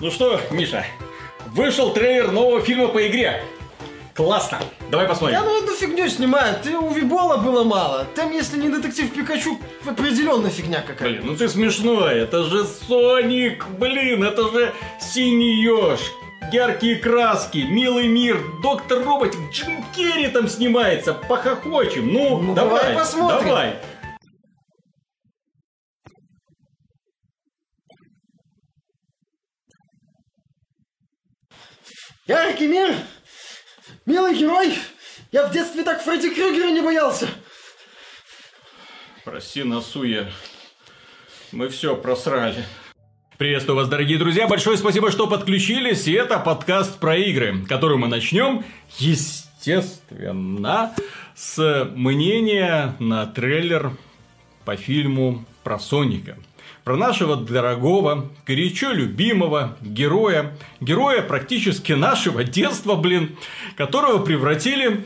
Ну что, Миша, вышел трейлер нового фильма по игре. Классно. Давай посмотрим. Я ну эту фигню снимают. Ты у Вибола было мало. Там, если не детектив Пикачу, определенно фигня какая. Блин, ну ты смешной. Это же Соник. Блин, это же синий еж. Яркие краски, милый мир, доктор Роботик, Джим Керри там снимается, похохочем. Ну, Ну, давай, давай посмотрим. давай. Яркий мир! Милый герой! Я в детстве так Фредди Крюгера не боялся. Прости, Насуя. Мы все просрали. Приветствую вас, дорогие друзья. Большое спасибо, что подключились. И это подкаст про игры, который мы начнем, естественно, с мнения на трейлер по фильму про Соника. Про нашего дорогого, горячо любимого героя, героя практически нашего детства, блин, которого превратили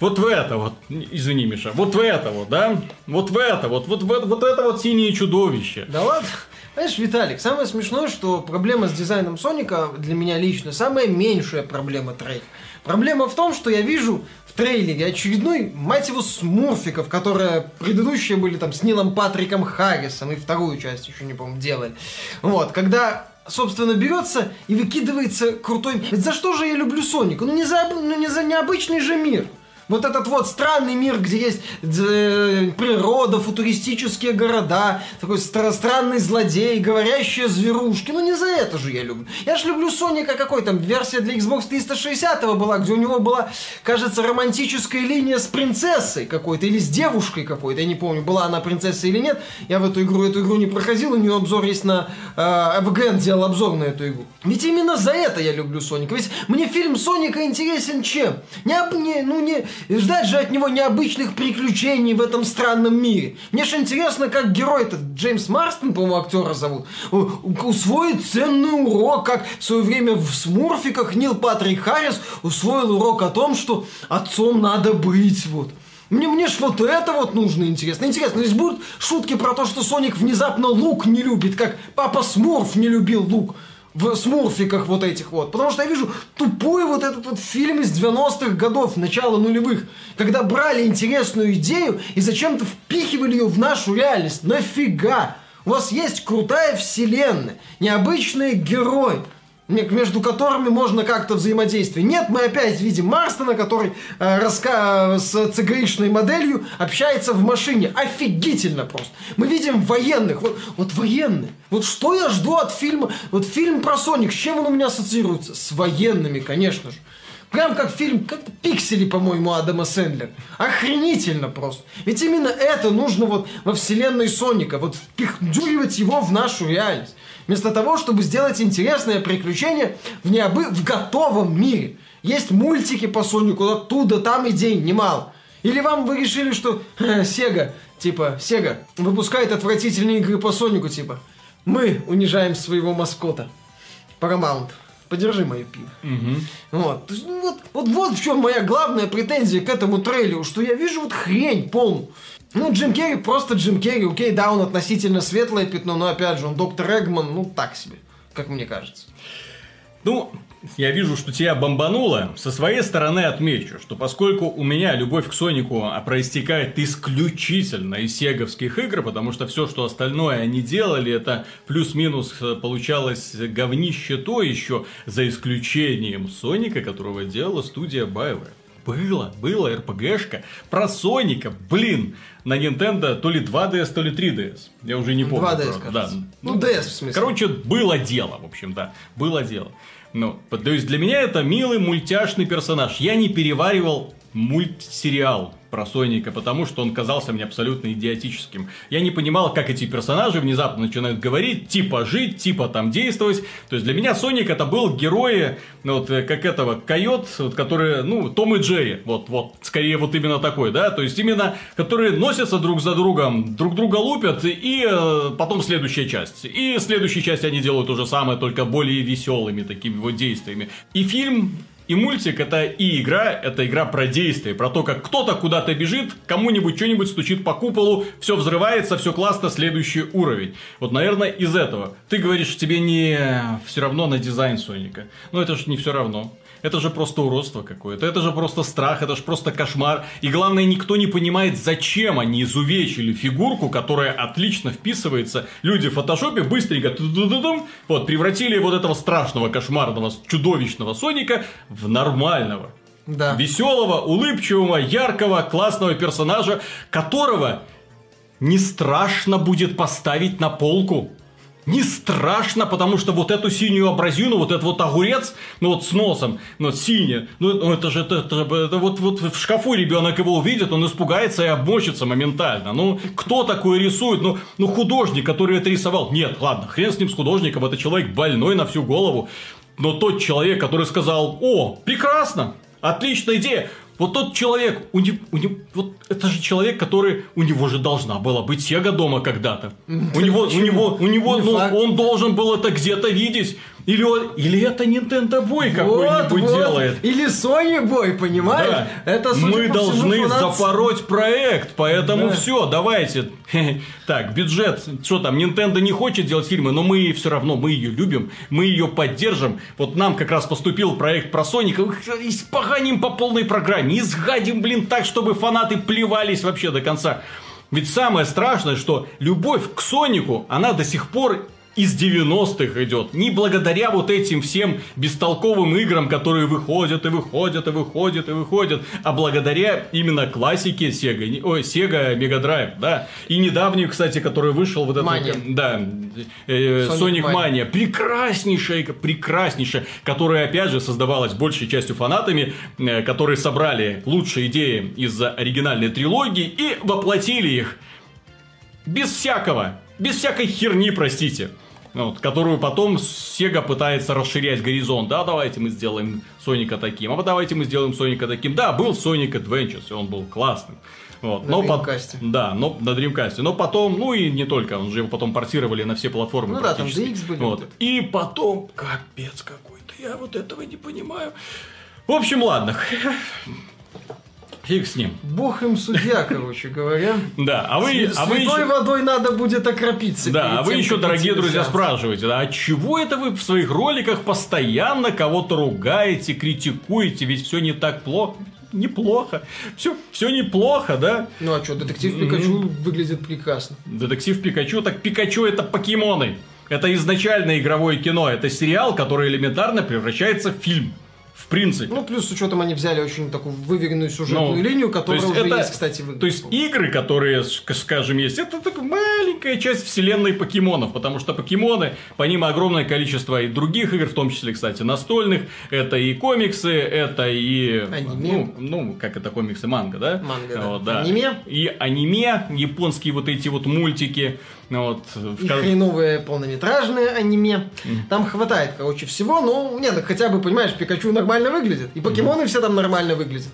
вот в это вот, извини, Миша, вот в это вот, да, вот в это вот, вот, в- вот это вот синее чудовище. Да ладно. Знаешь, Виталик, самое смешное, что проблема с дизайном Соника для меня лично самая меньшая проблема трейлера. Проблема в том, что я вижу в трейлере очередной, мать его, смурфиков, которые предыдущие были там с Нилом Патриком Харрисом и вторую часть еще не помню делали. Вот, когда собственно, берется и выкидывается крутой... Ведь за что же я люблю Соника? Ну не за, ну, не за необычный же мир. Вот этот вот странный мир, где есть э, природа, футуристические города, такой стра- странный злодей, говорящие зверушки. Ну не за это же я люблю. Я же люблю Соника какой там, версия для Xbox 360 была, где у него была, кажется, романтическая линия с принцессой какой-то или с девушкой какой-то. Я не помню, была она принцесса или нет. Я в эту игру эту игру не проходил, у нее обзор есть на э, FGN делал обзор на эту игру. Ведь именно за это я люблю Соника. Ведь мне фильм Соника интересен чем? Не, не, ну не ждать же от него необычных приключений в этом странном мире. Мне же интересно, как герой этот Джеймс Марстон, по-моему, актера зовут, усвоит ценный урок, как в свое время в Смурфиках Нил Патрик Харрис усвоил урок о том, что отцом надо быть, вот. Мне, мне ж вот это вот нужно интересно. Интересно, здесь будут шутки про то, что Соник внезапно лук не любит, как папа Смурф не любил лук в смурфиках вот этих вот. Потому что я вижу тупой вот этот вот фильм из 90-х годов, начала нулевых, когда брали интересную идею и зачем-то впихивали ее в нашу реальность. Нафига? У вас есть крутая вселенная, необычный герой, ме- между которыми можно как-то взаимодействовать. Нет, мы опять видим Марстона, который э, раска- с ЦГИшной моделью общается в машине. Офигительно просто. Мы видим военных. Вот, вот военные. Вот что я жду от фильма? Вот фильм про Соник, с чем он у меня ассоциируется? С военными, конечно же. Прям как фильм, как Пиксели, по-моему, Адама Сэндлера. Охренительно просто. Ведь именно это нужно вот во вселенной Соника. Вот впихдюривать его в нашу реальность. Вместо того, чтобы сделать интересное приключение в, необы... в готовом мире. Есть мультики по Сонику, оттуда, там и день, немало. Или вам вы решили, что э, Сега, типа, Сега выпускает отвратительные игры по Сонику, типа, мы унижаем своего маскота. Paramount. Подержи мое пиво. Вот. То есть, ну, вот, вот, вот в чем моя главная претензия к этому трейлеру, что я вижу вот хрень полную. Ну, Джим Керри просто Джим Керри, окей, да, он относительно светлое пятно, но опять же, он доктор Эгман, ну, так себе, как мне кажется. Ну, я вижу, что тебя бомбануло. Со своей стороны отмечу, что поскольку у меня любовь к Сонику а, проистекает исключительно из сеговских игр, потому что все, что остальное они делали, это плюс-минус э, получалось говнище то еще, за исключением Соника, которого делала студия BioWare. Было, было РПГшка про Соника, блин, на Nintendo то ли 2DS, то ли 3DS. Я уже не помню. 2DS, правда. кажется. Да. Ну, DS в смысле. Короче, было дело, в общем, да. Было дело. Ну, то есть для меня это милый мультяшный персонаж. Я не переваривал мультсериал про Соника, потому что он казался мне абсолютно идиотическим. Я не понимал, как эти персонажи внезапно начинают говорить, типа жить, типа там действовать. То есть для меня Соник это был герои, ну, вот э, как этого, койот, вот, которые, ну, Том и Джерри, вот, вот, скорее вот именно такой, да, то есть именно, которые носятся друг за другом, друг друга лупят, и э, потом следующая часть. И следующей части они делают то же самое, только более веселыми такими вот действиями. И фильм и мультик это и игра, это игра про действие, про то, как кто-то куда-то бежит, кому-нибудь что-нибудь стучит по куполу, все взрывается, все классно, следующий уровень. Вот, наверное, из этого. Ты говоришь, тебе не все равно на дизайн Соника. Но это же не все равно. Это же просто уродство какое-то, это же просто страх, это же просто кошмар. И главное, никто не понимает, зачем они изувечили фигурку, которая отлично вписывается. Люди в фотошопе быстренько вот, превратили вот этого страшного, кошмарного, чудовищного Соника в нормального. Да. Веселого, улыбчивого, яркого, классного персонажа, которого не страшно будет поставить на полку не страшно, потому что вот эту синюю абразину, вот этот вот огурец, ну вот с носом, ну вот синий, ну, ну это же, это, это, это вот, вот в шкафу ребенок его увидит, он испугается и обмочится моментально. Ну, кто такое рисует? Ну, ну художник, который это рисовал. Нет, ладно, хрен с ним с художником, это человек больной на всю голову. Но тот человек, который сказал, о, прекрасно, отличная идея, вот тот человек, у него, у него, вот это же человек, который у него же должна была быть Сега дома когда-то. У него, у него, у него, ну, он должен был это где-то видеть. Или, он, или это Nintendo Boy какой-нибудь вот. делает. Или Sony Boy, понимаешь? Да. Это, Мы должны фанат... запороть проект, поэтому да. все, давайте. Так, бюджет, что там, Nintendo не хочет делать фильмы, но мы все равно, мы ее любим, мы ее поддержим. Вот нам как раз поступил проект про Соника, испоганим по полной программе, изгадим, блин, так, чтобы фанаты плевались вообще до конца. Ведь самое страшное, что любовь к Сонику, она до сих пор из 90-х идет. Не благодаря вот этим всем бестолковым играм, которые выходят и выходят и выходят и выходят, а благодаря именно классике Sega, ой, Sega Mega Drive, да. И недавний, кстати, который вышел вот этот... Mania. Да, э, Sonic, Sonic Mania. Прекраснейшая, прекраснейшая, которая, опять же, создавалась большей частью фанатами, э, которые собрали лучшие идеи из оригинальной трилогии и воплотили их без всякого, без всякой херни, простите. Вот, которую потом Sega пытается расширять горизонт. Да, давайте мы сделаем Соника таким. А давайте мы сделаем Соника таким. Да, был Sonic Adventures, и он был классным. Вот. На но Dreamcast. По... Да, но на Dreamcast. Но потом, ну и не только, он же его потом портировали на все платформы. Ну да, там DX были. Вот. И потом, капец какой-то, я вот этого не понимаю. В общем, ладно. Фиг с ним. Бог им судья, короче говоря. Да, а вы... а вы еще... водой надо будет окропиться. Да, а вы еще, дорогие друзья, спрашиваете, а чего это вы в своих роликах постоянно кого-то ругаете, критикуете, ведь все не так плохо? неплохо. Все, все неплохо, да? Ну а что, детектив Пикачу выглядит прекрасно. Детектив Пикачу, так Пикачу это покемоны. Это изначально игровое кино. Это сериал, который элементарно превращается в фильм принципе. Ну, плюс с учетом они взяли очень такую выверенную сюжетную ну, линию, которая уже это, есть, кстати, в То есть игры, которые, скажем, есть, это такая маленькая часть вселенной покемонов, потому что покемоны, помимо огромное количество и других игр, в том числе, кстати, настольных, это и комиксы, это и... Аниме. Ну, ну как это комиксы, манга, да? Манга, вот, да. да. Аниме. И аниме, японские вот эти вот мультики. Вот, в... И хреновые полнометражные аниме. Mm. Там хватает, короче, всего. Ну, нет, хотя бы, понимаешь, Пикачу нормально выглядит. И покемоны mm. все там нормально выглядят.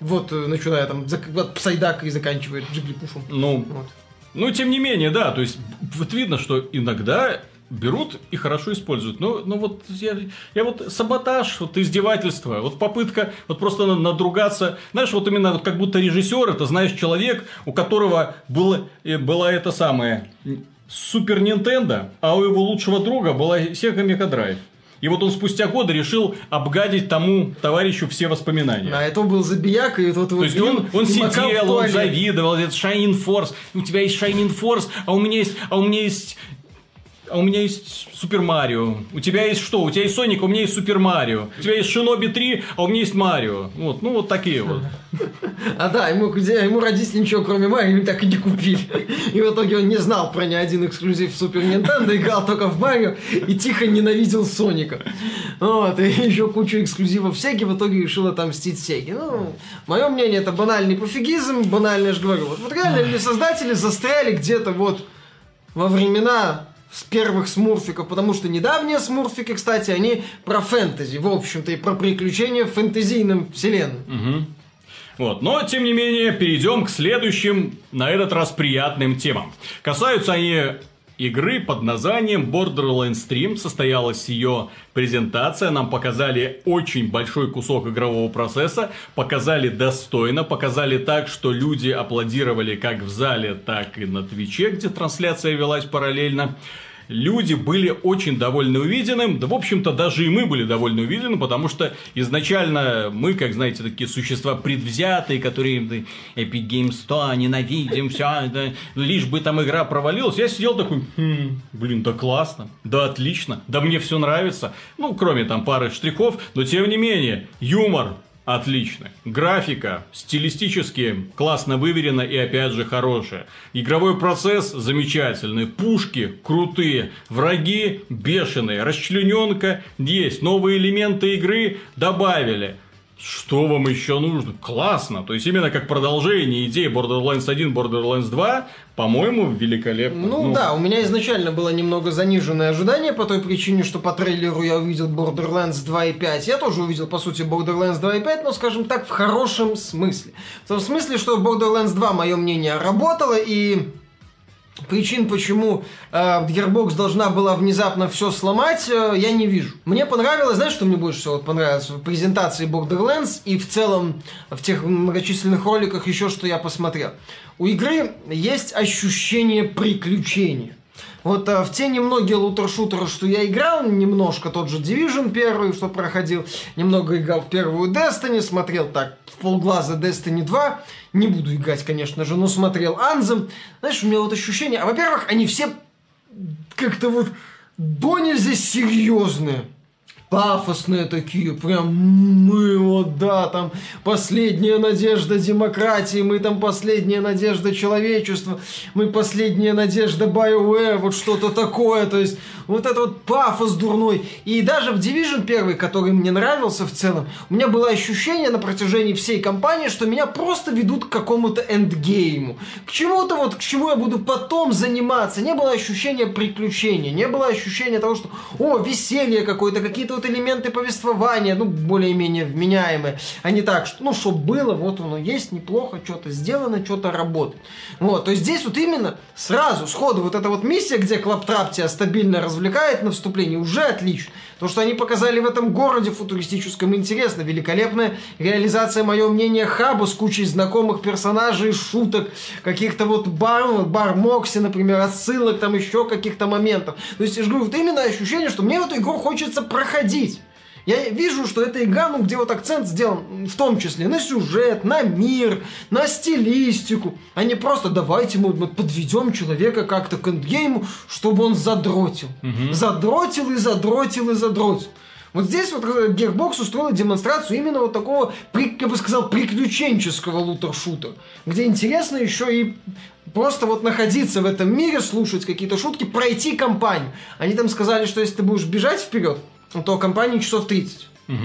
Вот, э, начиная там от Psyduck 'а и заканчивая Jigglypuff 'ом. Ну, вот. ну, тем не менее, да, то есть, вот видно, что иногда берут и хорошо используют. Но, ну вот я, я вот саботаж, вот издевательство, вот попытка вот просто надругаться. Знаешь, вот именно вот как будто режиссер, это знаешь человек, у которого было, э, была это самое Super Nintendo, а у его лучшего друга была Sega Mega Drive. И вот он спустя годы решил обгадить тому товарищу все воспоминания. А это был забияк, и тот То есть он, он сидел, он завидовал, это Shining Force, у тебя есть Shining Force, а у меня есть, а у меня есть а у меня есть Супер Марио. У тебя есть что? У тебя есть Соник, а у меня есть Супер Марио. У тебя есть Шиноби 3, а у меня есть Марио. Вот, ну вот такие вот. А да, ему, ему родители ничего кроме Марио так и не купили. И в итоге он не знал про ни один эксклюзив Супер Нинтендо, играл только в Марио и тихо ненавидел Соника. Вот, и еще кучу эксклюзивов Сеги в итоге решил отомстить Сеги. Ну, мое мнение, это банальный пофигизм, банально, я же говорю. Вот, вот реально ли создатели застряли где-то вот во времена с первых смурфиков, потому что недавние смурфики, кстати, они про фэнтези, в общем-то, и про приключения в фэнтезийном вселенной. Угу. Вот. Но, тем не менее, перейдем к следующим, на этот раз, приятным темам. Касаются они игры под названием Borderlands 3. Состоялась ее презентация. Нам показали очень большой кусок игрового процесса. Показали достойно. Показали так, что люди аплодировали как в зале, так и на Твиче, где трансляция велась параллельно люди были очень довольны увиденным. Да, в общем-то, даже и мы были довольны увиденным, потому что изначально мы, как знаете, такие существа предвзятые, которые Epic Games 100 ненавидим, все, это, лишь бы там игра провалилась. Я сидел такой, хм, блин, да классно, да отлично, да мне все нравится. Ну, кроме там пары штрихов, но тем не менее, юмор, Отлично. Графика стилистически классно выверена и опять же хорошая. Игровой процесс замечательный. Пушки крутые. Враги бешеные. Расчлененка есть. Новые элементы игры добавили. Что вам еще нужно? Классно. То есть, именно как продолжение идеи Borderlands 1, Borderlands 2, по-моему, великолепно. Ну, ну да, у меня изначально было немного заниженное ожидание по той причине, что по трейлеру я увидел Borderlands 2 и 5. Я тоже увидел, по сути, Borderlands 2 и 5, но, скажем так, в хорошем смысле. В том смысле, что Borderlands 2, мое мнение, работало и Причин, почему э, Gearbox должна была внезапно все сломать, э, я не вижу. Мне понравилось, знаешь, что мне больше всего понравилось в презентации Borderlands и в целом в тех многочисленных роликах еще, что я посмотрел. У игры есть ощущение приключения. Вот а, в те немногие лутер-шутеры, что я играл, немножко тот же Division первый, что проходил, немного играл в первую Destiny, смотрел так в полглаза Destiny 2, не буду играть, конечно же, но смотрел Anthem. Знаешь, у меня вот ощущение, а во-первых, они все как-то вот до нельзя серьезные пафосные такие, прям мы вот да, там последняя надежда демократии, мы там последняя надежда человечества, мы последняя надежда BioWare, вот что-то такое, то есть вот этот вот пафос дурной. И даже в Division 1, который мне нравился в целом, у меня было ощущение на протяжении всей кампании, что меня просто ведут к какому-то эндгейму, к чему-то вот, к чему я буду потом заниматься. Не было ощущения приключения, не было ощущения того, что, о, веселье какое-то, какие-то вот элементы повествования, ну, более-менее вменяемые, а не так, что, ну, что было, вот оно есть, неплохо, что-то сделано, что-то работает. Вот, то есть здесь вот именно сразу, сходу, вот эта вот миссия, где Клаптрап тебя стабильно развлекает на вступлении, уже отлично. То, что они показали в этом городе футуристическом, интересно. Великолепная реализация, мое мнение, хаба с кучей знакомых персонажей, шуток, каких-то вот бар, бар Мокси, например, отсылок, там еще каких-то моментов. То есть, я же говорю, вот именно ощущение, что мне в эту игру хочется проходить. Я вижу, что это игра, ну, где вот акцент сделан в том числе на сюжет, на мир, на стилистику, а не просто давайте мы, подведем человека как-то к эндгейму, чтобы он задротил. Угу. Задротил и задротил и задротил. Вот здесь вот э, Gearbox устроила демонстрацию именно вот такого, я бы сказал, приключенческого лутер-шута, где интересно еще и просто вот находиться в этом мире, слушать какие-то шутки, пройти кампанию. Они там сказали, что если ты будешь бежать вперед, то компании часов 30. Угу.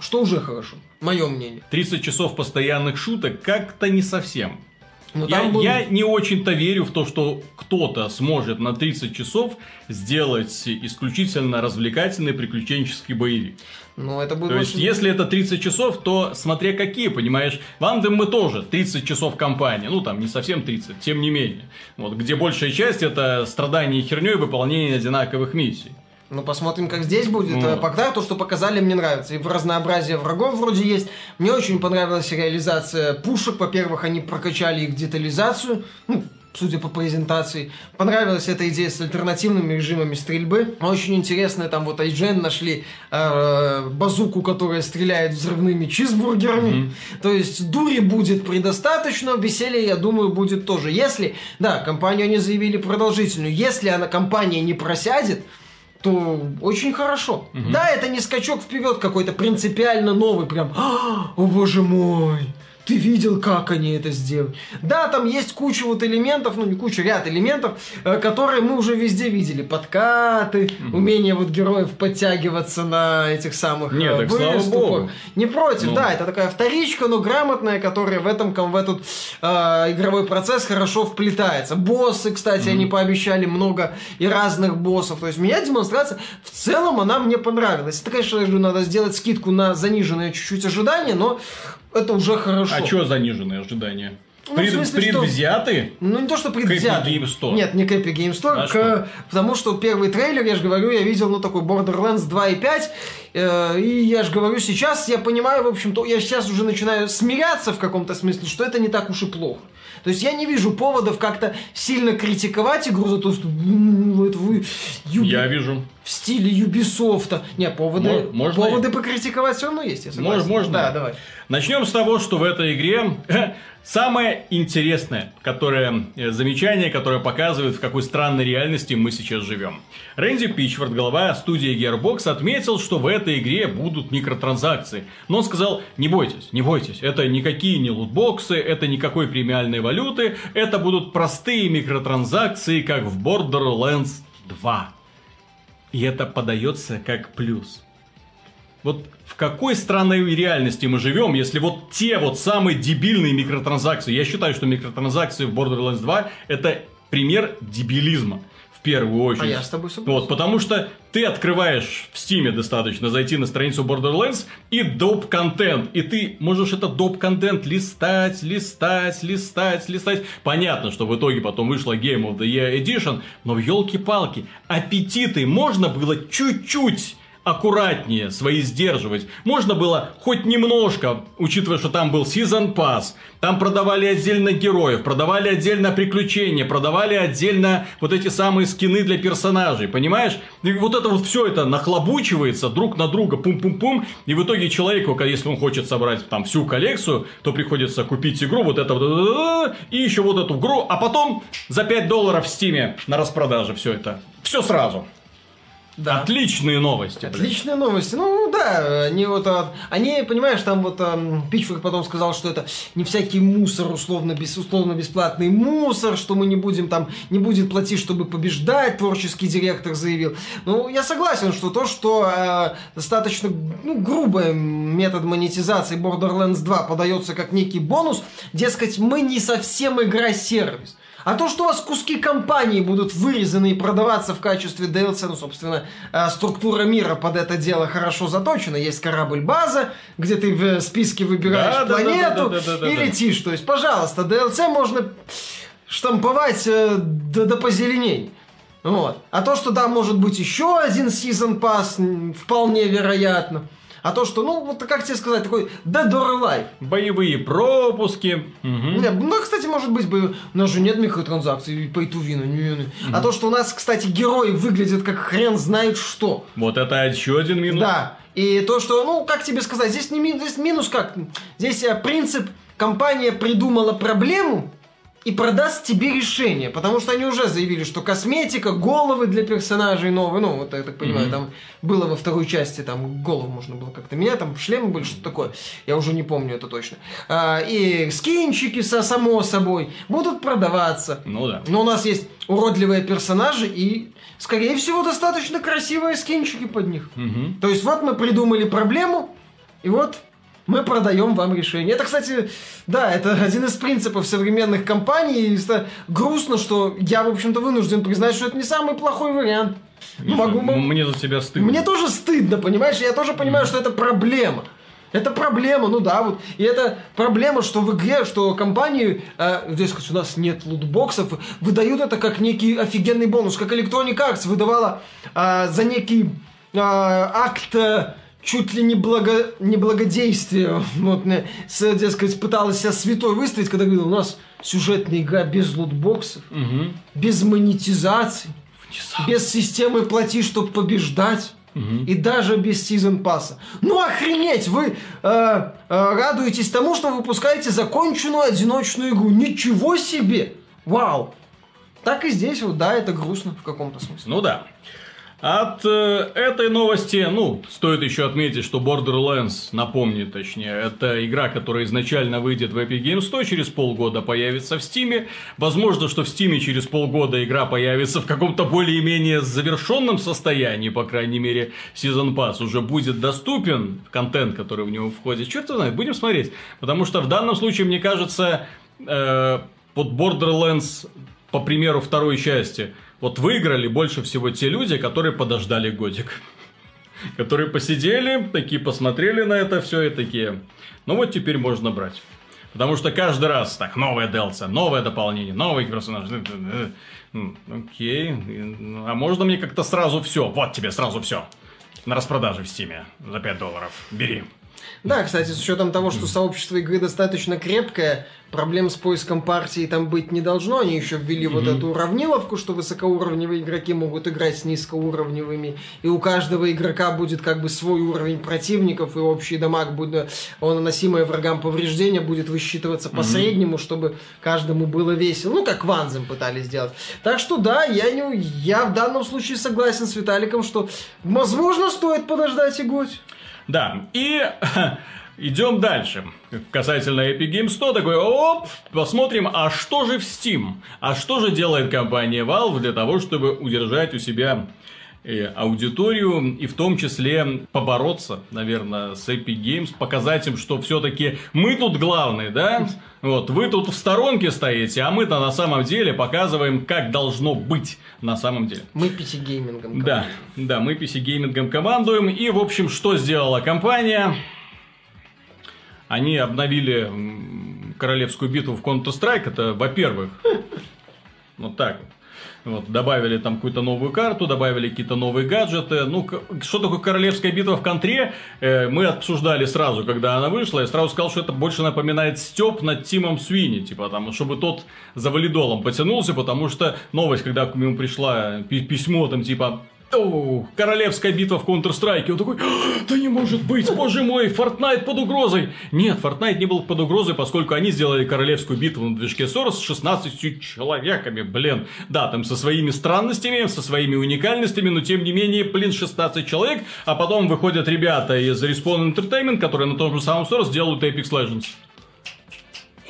Что уже хорошо, мое мнение. 30 часов постоянных шуток как-то не совсем. я, был... я не очень-то верю в то, что кто-то сможет на 30 часов сделать исключительно развлекательный приключенческий боевик. Ну, это будет то есть, если это 30 часов, то смотря какие, понимаешь, в Андем мы тоже 30 часов компании, ну там не совсем 30, тем не менее. Вот, где большая часть это страдание херней и выполнение одинаковых миссий. Ну, посмотрим, как здесь будет. Mm. Пока то, что показали, мне нравится. И в разнообразие врагов вроде есть. Мне очень понравилась реализация пушек. Во-первых, они прокачали их детализацию. Ну, судя по презентации. Понравилась эта идея с альтернативными режимами стрельбы. Очень интересно, там вот IGN нашли э, базуку, которая стреляет взрывными чизбургерами. Mm-hmm. То есть дури будет предостаточно, веселья, я думаю, будет тоже. Если, да, компанию они заявили продолжительную, если она компания не просядет, то очень хорошо. Угу. Да, это не скачок вперед какой-то принципиально новый, прям, о боже мой, ты видел, как они это сделали. Да, там есть куча вот элементов, ну не куча, ряд элементов, э, которые мы уже везде видели. Подкаты, угу. умение вот героев подтягиваться на этих самых Нет, так слава богу. Не против, ну. да, это такая вторичка, но грамотная, которая в этом в этот э, игровой процесс хорошо вплетается. Боссы, кстати, угу. они пообещали много и разных боссов. То есть меня демонстрация в целом она мне понравилась. Это, конечно, надо сделать скидку на заниженное чуть-чуть ожидание, но это уже хорошо. А что заниженные ожидания? Ну, Пред- смысле, что- предвзяты? Ну, не то, что предвзято. Game Store. Нет, не к Epic Game Store, А к- что? потому что первый трейлер, я же говорю, я видел, ну, такой Borderlands 2.5, э, и я же говорю, сейчас я понимаю, в общем-то, я сейчас уже начинаю смиряться в каком-то смысле, что это не так уж и плохо. То есть я не вижу поводов как-то сильно критиковать игру за то, что «М, это вы Юби- Я вижу. в стиле Юбисофта. Не, поводы, Мо- можно поводы покритиковать все равно есть, я согласен. Мож- можно. Да, давай. Начнем с того, что в этой игре самое интересное, которое э, замечание, которое показывает, в какой странной реальности мы сейчас живем. Рэнди Пичфорд, глава студии Gearbox, отметил, что в этой игре будут микротранзакции. Но он сказал, не бойтесь, не бойтесь, это никакие не лутбоксы, это никакой премиальной валюты, это будут простые микротранзакции, как в Borderlands 2. И это подается как плюс. Вот в какой странной реальности мы живем, если вот те вот самые дебильные микротранзакции, я считаю, что микротранзакции в Borderlands 2 это пример дебилизма. В первую очередь. А я с тобой согласен. Вот, потому что ты открываешь в Стиме достаточно зайти на страницу Borderlands и доп-контент. И ты можешь этот доп-контент листать, листать, листать, листать. Понятно, что в итоге потом вышла Game of the Year Edition, но елки-палки, аппетиты можно было чуть-чуть аккуратнее свои сдерживать. Можно было хоть немножко, учитывая, что там был Season Pass, там продавали отдельно героев, продавали отдельно приключения, продавали отдельно вот эти самые скины для персонажей, понимаешь? И вот это вот все это нахлобучивается друг на друга, пум-пум-пум, и в итоге человеку, если он хочет собрать там всю коллекцию, то приходится купить игру, вот это вот, и еще вот эту игру, а потом за 5 долларов в Стиме на распродаже все это. Все сразу. Да. Отличные новости. блин. Отличные новости. Ну да, они вот, а, они, понимаешь, там вот а, Пичфорд потом сказал, что это не всякий мусор, условно, без, условно бесплатный мусор, что мы не будем там, не будет платить, чтобы побеждать, творческий директор заявил. Ну, я согласен, что то, что а, достаточно ну, грубый метод монетизации Borderlands 2 подается как некий бонус, дескать, мы не совсем игра-сервис. А то, что у вас куски компании будут вырезаны и продаваться в качестве DLC, ну, собственно, э, структура мира под это дело хорошо заточена. Есть корабль-база, где ты в списке выбираешь Да, да, да, планету да, да, да, да, и да. летишь. То есть, пожалуйста, DLC можно штамповать э, до, до позеленений. Вот. А то, что да, может быть еще один сезон пас, вполне вероятно. А то, что, ну, вот как тебе сказать, такой Dead or Alive. Боевые пропуски. Мгм. Не, ну, кстати, может быть, бы, у нас же нет микротранзакций по итувину. Не, не. А то, что у нас, кстати, герои выглядят как хрен знает что. Вот это еще один минус. Да. И то, что, ну, как тебе сказать, здесь не минус, здесь минус как? Здесь э, принцип, компания придумала проблему и продаст тебе решение. Потому что они уже заявили, что косметика, головы для персонажей новые, ну, вот я так понимаю, Мгм. там было во второй части, там голову можно было как-то менять, там шлемы были, что такое, я уже не помню это точно. А, и скинчики, со, само собой, будут продаваться. Ну да. Но у нас есть уродливые персонажи и, скорее всего, достаточно красивые скинчики под них. Мгм. То есть вот мы придумали проблему, и вот мы продаем вам решение. Это, кстати, да, это один из принципов современных компаний. И это грустно, что я, в общем-то, вынужден признать, что это не самый плохой вариант. Ну, могу, Мне за тебя стыдно. Мне тоже стыдно, понимаешь? Я тоже понимаю, что это проблема. Это проблема, ну да, вот. И это проблема, что в игре, что компании, э, здесь у нас нет лутбоксов, выдают это как некий офигенный бонус, как Electronic Arts выдавала э, за некий э, акт э, чуть ли не, благо, не благодействия. Вот, дескать, пыталась себя святой выставить, когда говорила, у нас сюжетная игра без лутбоксов, Мгм. без монетизации, Внезапно. без системы плати, чтобы побеждать. И даже без сезон пасса. Ну охренеть, вы э, э, радуетесь тому, что выпускаете законченную одиночную игру. Ничего себе! Вау! Так и здесь, вот, да, это грустно в каком-то смысле. Ну да. От э, этой новости, ну, стоит еще отметить, что Borderlands, напомню точнее, это игра, которая изначально выйдет в Epic Games 100, через полгода появится в Steam. Возможно, что в Steam через полгода игра появится в каком-то более-менее завершенном состоянии, по крайней мере, Season Pass уже будет доступен, контент, который в него входит. Черт знает, будем смотреть. Потому что в данном случае, мне кажется, э, вот Borderlands, по примеру второй части, вот выиграли больше всего те люди, которые подождали годик. Которые посидели, такие посмотрели на это все и такие, ну вот теперь можно брать. Потому что каждый раз так, новая DLC, новое дополнение, новый персонаж. Окей. А можно мне как-то сразу все? Вот тебе сразу все. На распродаже в Стиме за 5 долларов. Бери. Да, кстати, с учетом того, что сообщество игры достаточно крепкое, проблем с поиском партии там быть не должно. Они еще ввели mm-hmm. вот эту уравниловку, что высокоуровневые игроки могут играть с низкоуровневыми, и у каждого игрока будет как бы свой уровень противников, и общий дамаг будет, он наносимое врагам повреждение будет высчитываться mm-hmm. по среднему, чтобы каждому было весело. Ну, как Ванзем пытались сделать. Так что да, я, не, я в данном случае согласен с Виталиком, что возможно стоит подождать и год. Да, и идем дальше. Касательно Epic Games 100, такой, оп, посмотрим, а что же в Steam? А что же делает компания Valve для того, чтобы удержать у себя аудиторию и в том числе побороться, наверное, с Epic Games, показать им, что все-таки мы тут главные, да? Вот, вы тут в сторонке стоите, а мы-то на самом деле показываем, как должно быть на самом деле. Мы PC-геймингом Да, да, мы PC-геймингом командуем. И, в общем, что сделала компания? Они обновили королевскую битву в Counter-Strike. Это, во-первых, вот так вот. Вот, добавили там какую-то новую карту, добавили какие-то новые гаджеты. Ну, что такое королевская битва в контре, э, мы обсуждали сразу, когда она вышла. Я сразу сказал, что это больше напоминает степ над Тимом Свини, типа там, чтобы тот за валидолом потянулся, потому что новость, когда к нему пришла письмо, там типа о, королевская битва в Counter-Strike. Он такой, «А, да не может быть, боже мой, Fortnite под угрозой. Нет, Fortnite не был под угрозой, поскольку они сделали королевскую битву на движке Source с 16 человеками, блин. Да, там со своими странностями, со своими уникальностями, но тем не менее, блин, 16 человек. А потом выходят ребята из Respawn Entertainment, которые на том же самом Source делают Apex Legends.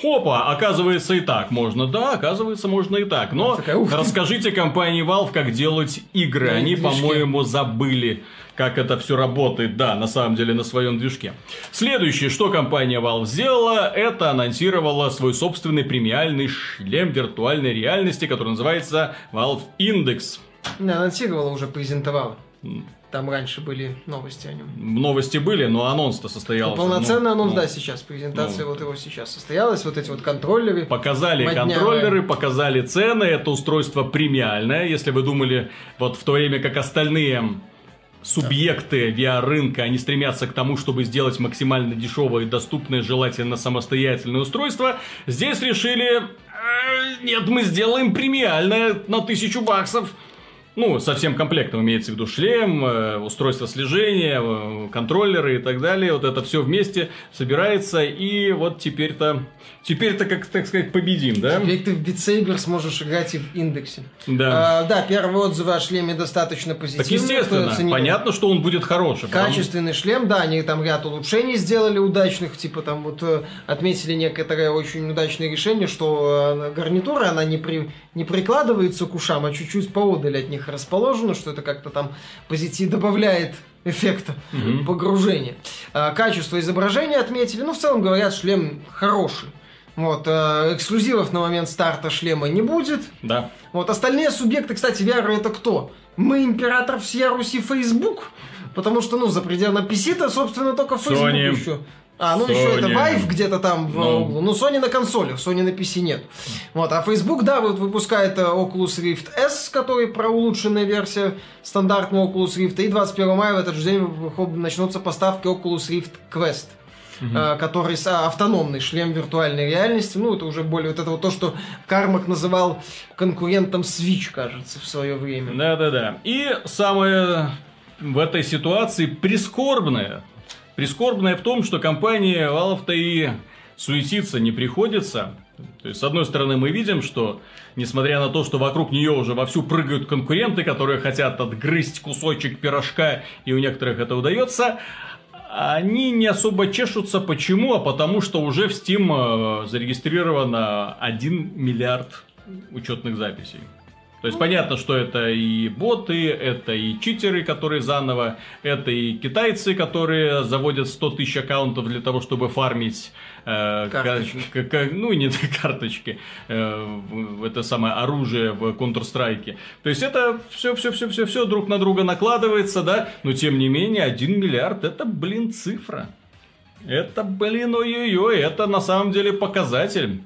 Хопа, оказывается и так можно. Да, оказывается можно и так. Но такая, расскажите компании Valve, как делать игры. Они, по-моему, забыли как это все работает, да, на самом деле на своем движке. Следующее, что компания Valve сделала, это анонсировала свой собственный премиальный шлем виртуальной реальности, который называется Valve Index. Да, анонсировала, уже презентовала. Там раньше были новости о нем. Новости были, но анонс-то состоялся. Ну, полноценный ну, анонс, ну, да, сейчас. Презентация ну, вот его сейчас состоялась. Вот эти вот контроллеры. Показали контроллеры, показали цены. Это устройство премиальное. Если вы думали, вот в то время как остальные субъекты VR-рынка, они стремятся к тому, чтобы сделать максимально дешевое и доступное, желательно самостоятельное устройство, здесь решили, «Э, нет, мы сделаем премиальное на тысячу баксов. Ну, со всем комплектом имеется в виду шлем, э, устройство слежения, э, контроллеры и так далее. Вот это все вместе собирается. И вот теперь-то, теперь-то, как так сказать, победим, да? Теперь ты в Saber сможешь играть и в индексе. Да. А, да, первые отзывы о шлеме достаточно позитивные. Так естественно, понятно, что он будет хороший. Качественный потому... шлем, да, они там ряд улучшений сделали удачных, типа там вот э, отметили некоторые очень удачные решения, что гарнитура, она не, при... не прикладывается к ушам, а чуть-чуть поодаль от них расположено, что это как-то там позитив добавляет эффекта угу. погружения. А, качество изображения отметили. Ну, в целом, говорят, шлем хороший. Вот, э, эксклюзивов на момент старта шлема не будет. Да. Вот, остальные субъекты, кстати, VR это кто? Мы император всея Руси Facebook? Потому что, ну, за пределами PC-то, собственно, только Facebook Sony. еще. А, ну Sony. еще это Vive где-то там в ну. углу. Ну, Sony на консолях, Sony на PC нет. Вот, а Facebook, да, вот выпускает э, Oculus Rift S, который про улучшенная версия стандартного Oculus Rift. И 21 мая в этот же день начнутся поставки Oculus Rift Quest. Uh-huh. который автономный шлем виртуальной реальности. Ну, это уже более вот это вот то, что Кармак называл конкурентом Switch, кажется, в свое время. Да-да-да. И самое в этой ситуации прискорбное, Прискорбное в том, что компания Valve-то и суетиться не приходится. То есть, с одной стороны, мы видим, что, несмотря на то, что вокруг нее уже вовсю прыгают конкуренты, которые хотят отгрызть кусочек пирожка, и у некоторых это удается, они не особо чешутся. Почему? А потому что уже в Steam э, зарегистрировано 1 миллиард учетных записей. То есть понятно, что это и боты, это и читеры, которые заново, это и китайцы, которые заводят 100 тысяч аккаунтов для того, чтобы фармить э, к, ну не карточки, э, это самое оружие в Counter-Strike. То есть это все, все, все, все, все друг на друга накладывается, да, но тем не менее 1 миллиард это, блин, цифра. Это, блин, ой-ой-ой, это на самом деле показатель.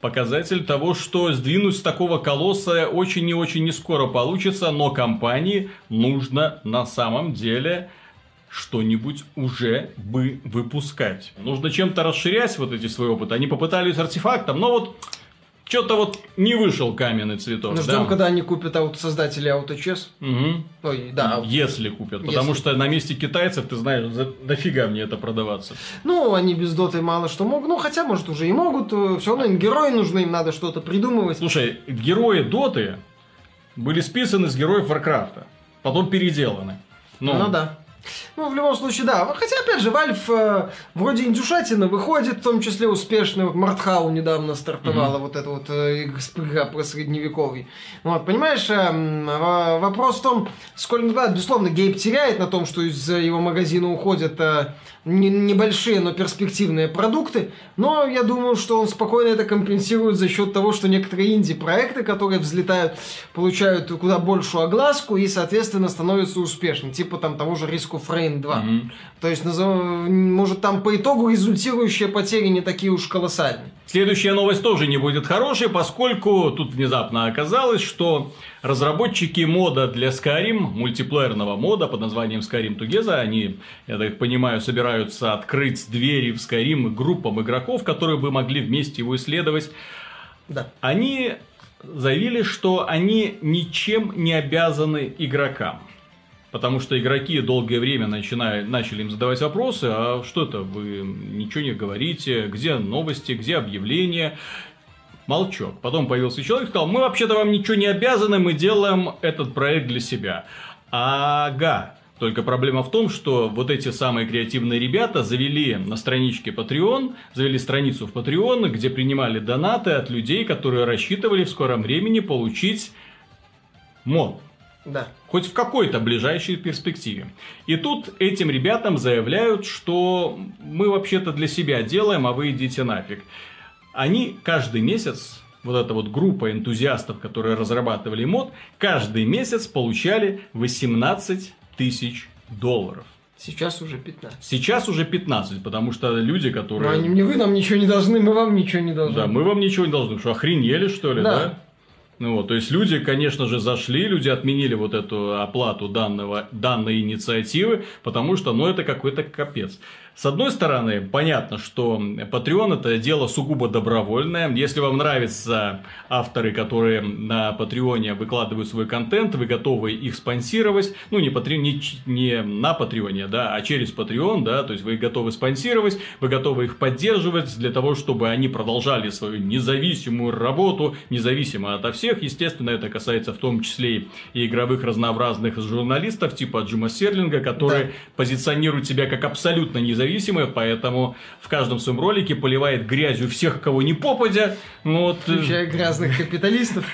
Показатель того, что сдвинуть с такого колосса очень и очень не скоро получится, но компании нужно на самом деле что-нибудь уже бы выпускать. Нужно чем-то расширять вот эти свои опыты. Они попытались артефактом, но вот что-то вот не вышел каменный цветок. Ну, ждем, да. когда они купят аут создатели AutoChess. Угу. Ой, да. Если купят. Если. Потому что на месте китайцев, ты знаешь, за, дофига мне это продаваться. Ну, они без доты мало что могут. Ну, хотя, может, уже и могут. Э, Все равно им герои нужны, им надо что-то придумывать. Слушай, герои доты были списаны с героев Warcraft 'а. Потом переделаны. Ну, ну да. Ну, в любом случае, да. Хотя, опять же, Valve э, вроде индюшатина выходит, в том числе успешно. Вот Mordhau недавно стартовала, mm-hmm. вот эта вот э, игра про средневековый. Вот, понимаешь, э, вопрос в том, сколько, да, безусловно, Гейб теряет на том, что из его магазина уходят э, небольшие, но перспективные продукты, но я думаю, что он спокойно это компенсирует за счет того, что некоторые инди-проекты, которые взлетают, получают куда большую огласку и, соответственно, становятся успешными, типа там того же Риску Фрейн 2. Mm-hmm. То есть, может, там по итогу результирующие потери не такие уж колоссальные. Следующая новость тоже не будет хорошей, поскольку тут внезапно оказалось, что разработчики мода для Skyrim, мультиплеерного мода под названием Skyrim Together, они, я так понимаю, собираются открыть двери в Skyrim группам игроков, которые бы могли вместе его исследовать. Да. Они заявили, что они ничем не обязаны игрокам. Потому что игроки долгое время начинали, начали им задавать вопросы, а что это, вы ничего не говорите, где новости, где объявления. Молчок. Потом появился человек и сказал, мы вообще-то вам ничего не обязаны, мы делаем этот проект для себя. Ага, только проблема в том, что вот эти самые креативные ребята завели на страничке Patreon, завели страницу в Patreon, где принимали донаты от людей, которые рассчитывали в скором времени получить мод. Да. Хоть в какой-то ближайшей перспективе. И тут этим ребятам заявляют, что мы вообще-то для себя делаем, а вы идите нафиг. Они каждый месяц, вот эта вот группа энтузиастов, которые разрабатывали мод, каждый месяц получали 18 тысяч долларов. Сейчас уже 15. Сейчас уже 15, потому что люди, которые... Но они мне, вы нам ничего не должны, мы вам ничего не должны. Да, мы вам ничего не должны. Что, охренели, что ли, да? да? Ну, вот, то есть люди, конечно же, зашли, люди отменили вот эту оплату данного, данной инициативы, потому что, ну, это какой-то капец. С одной стороны, понятно, что Patreon это дело сугубо добровольное. Если вам нравятся авторы, которые на Патреоне выкладывают свой контент, вы готовы их спонсировать, ну не, Patreon, не, не на Патреоне, да, а через Patreon, да, то есть вы готовы спонсировать, вы готовы их поддерживать для того, чтобы они продолжали свою независимую работу, независимо ото всех. Естественно, это касается в том числе и игровых разнообразных журналистов, типа Джима Серлинга, который да. позиционирует себя как абсолютно независимый независимые, поэтому в каждом своем ролике поливает грязью всех, кого не попадя. Ну, вот... Э, Включая грязных капиталистов.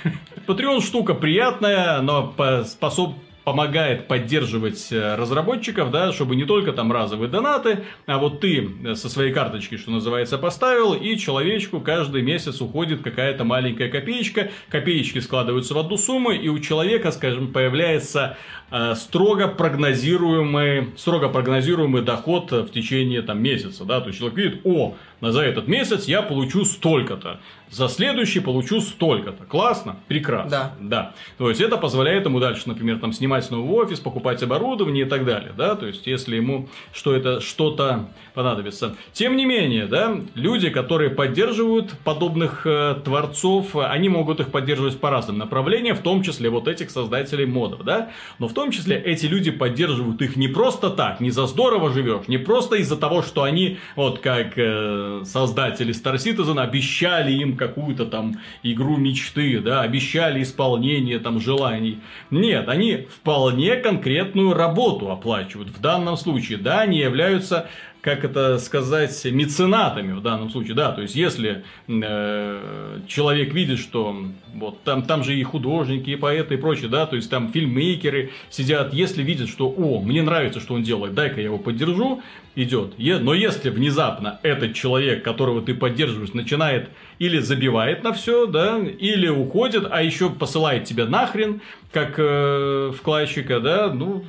Патреон штука приятная, но способ помогает поддерживать э, разработчиков, да, чтобы не только там разовые донаты, а вот ты э, со своей карточки, что называется, поставил, и человечку каждый месяц уходит какая-то маленькая копеечка, копеечки складываются в одну сумму, и у человека, скажем, появляется э, строго прогнозируемый, строго прогнозируемый доход в течение там месяца, да, то есть человек видит, о, за этот месяц я получу столько-то за следующий получу столько-то. Классно? Прекрасно. Да. Да. То есть, это позволяет ему дальше, например, там, снимать новый офис, покупать оборудование и так далее. Да? То есть, если ему что это что-то понадобится. Тем не менее, да, люди, которые поддерживают подобных э, творцов, они могут их поддерживать по разным направлениям, в том числе вот этих создателей модов, да. Но в том числе эти люди поддерживают их не просто так, не за здорово живешь, не просто из-за того, что они, вот как э, создатели Star Citizen, обещали им какую-то там игру мечты, да, обещали исполнение там желаний. Нет, они вполне конкретную работу оплачивают. В данном случае, да, они являются как это сказать, меценатами в данном случае, да, то есть если э, человек видит, что вот там, там же и художники, и поэты, и прочее, да, то есть там фильммейкеры сидят, если видят, что, о, мне нравится, что он делает, дай-ка я его поддержу, идет. Но если внезапно этот человек, которого ты поддерживаешь, начинает или забивает на все, да, или уходит, а еще посылает тебя нахрен, как э, вкладчика, да, ну,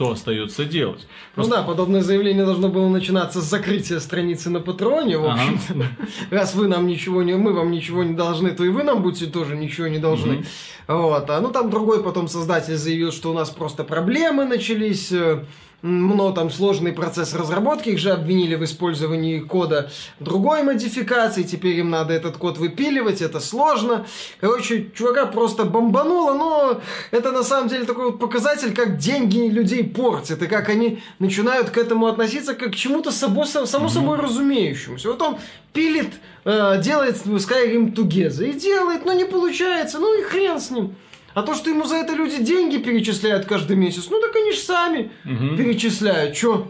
что остается делать? Ну да, подобное заявление должно было начинаться с закрытия страницы на Патреоне, в Ага. общем-то. Раз вы нам ничего не, мы вам ничего не должны, то и вы нам будете тоже ничего не должны. Мгм. Вот. А ну там другой потом создатель заявил, что у нас просто проблемы начались, э, но там сложный процесс разработки, их же обвинили в использовании кода другой модификации, теперь им надо этот код выпиливать, это сложно. Короче, чувака просто бомбануло, но это на самом деле такой вот показатель, как деньги людей портят, и как они начинают к этому относиться как к чему-то само, само собой разумеющемуся. Вот он пилит, э, делает Skyrim Together, и делает, но не получается, ну и хрен с ним. А то, что ему за это люди деньги перечисляют каждый месяц, ну так они же сами Мгм. перечисляют. Чё?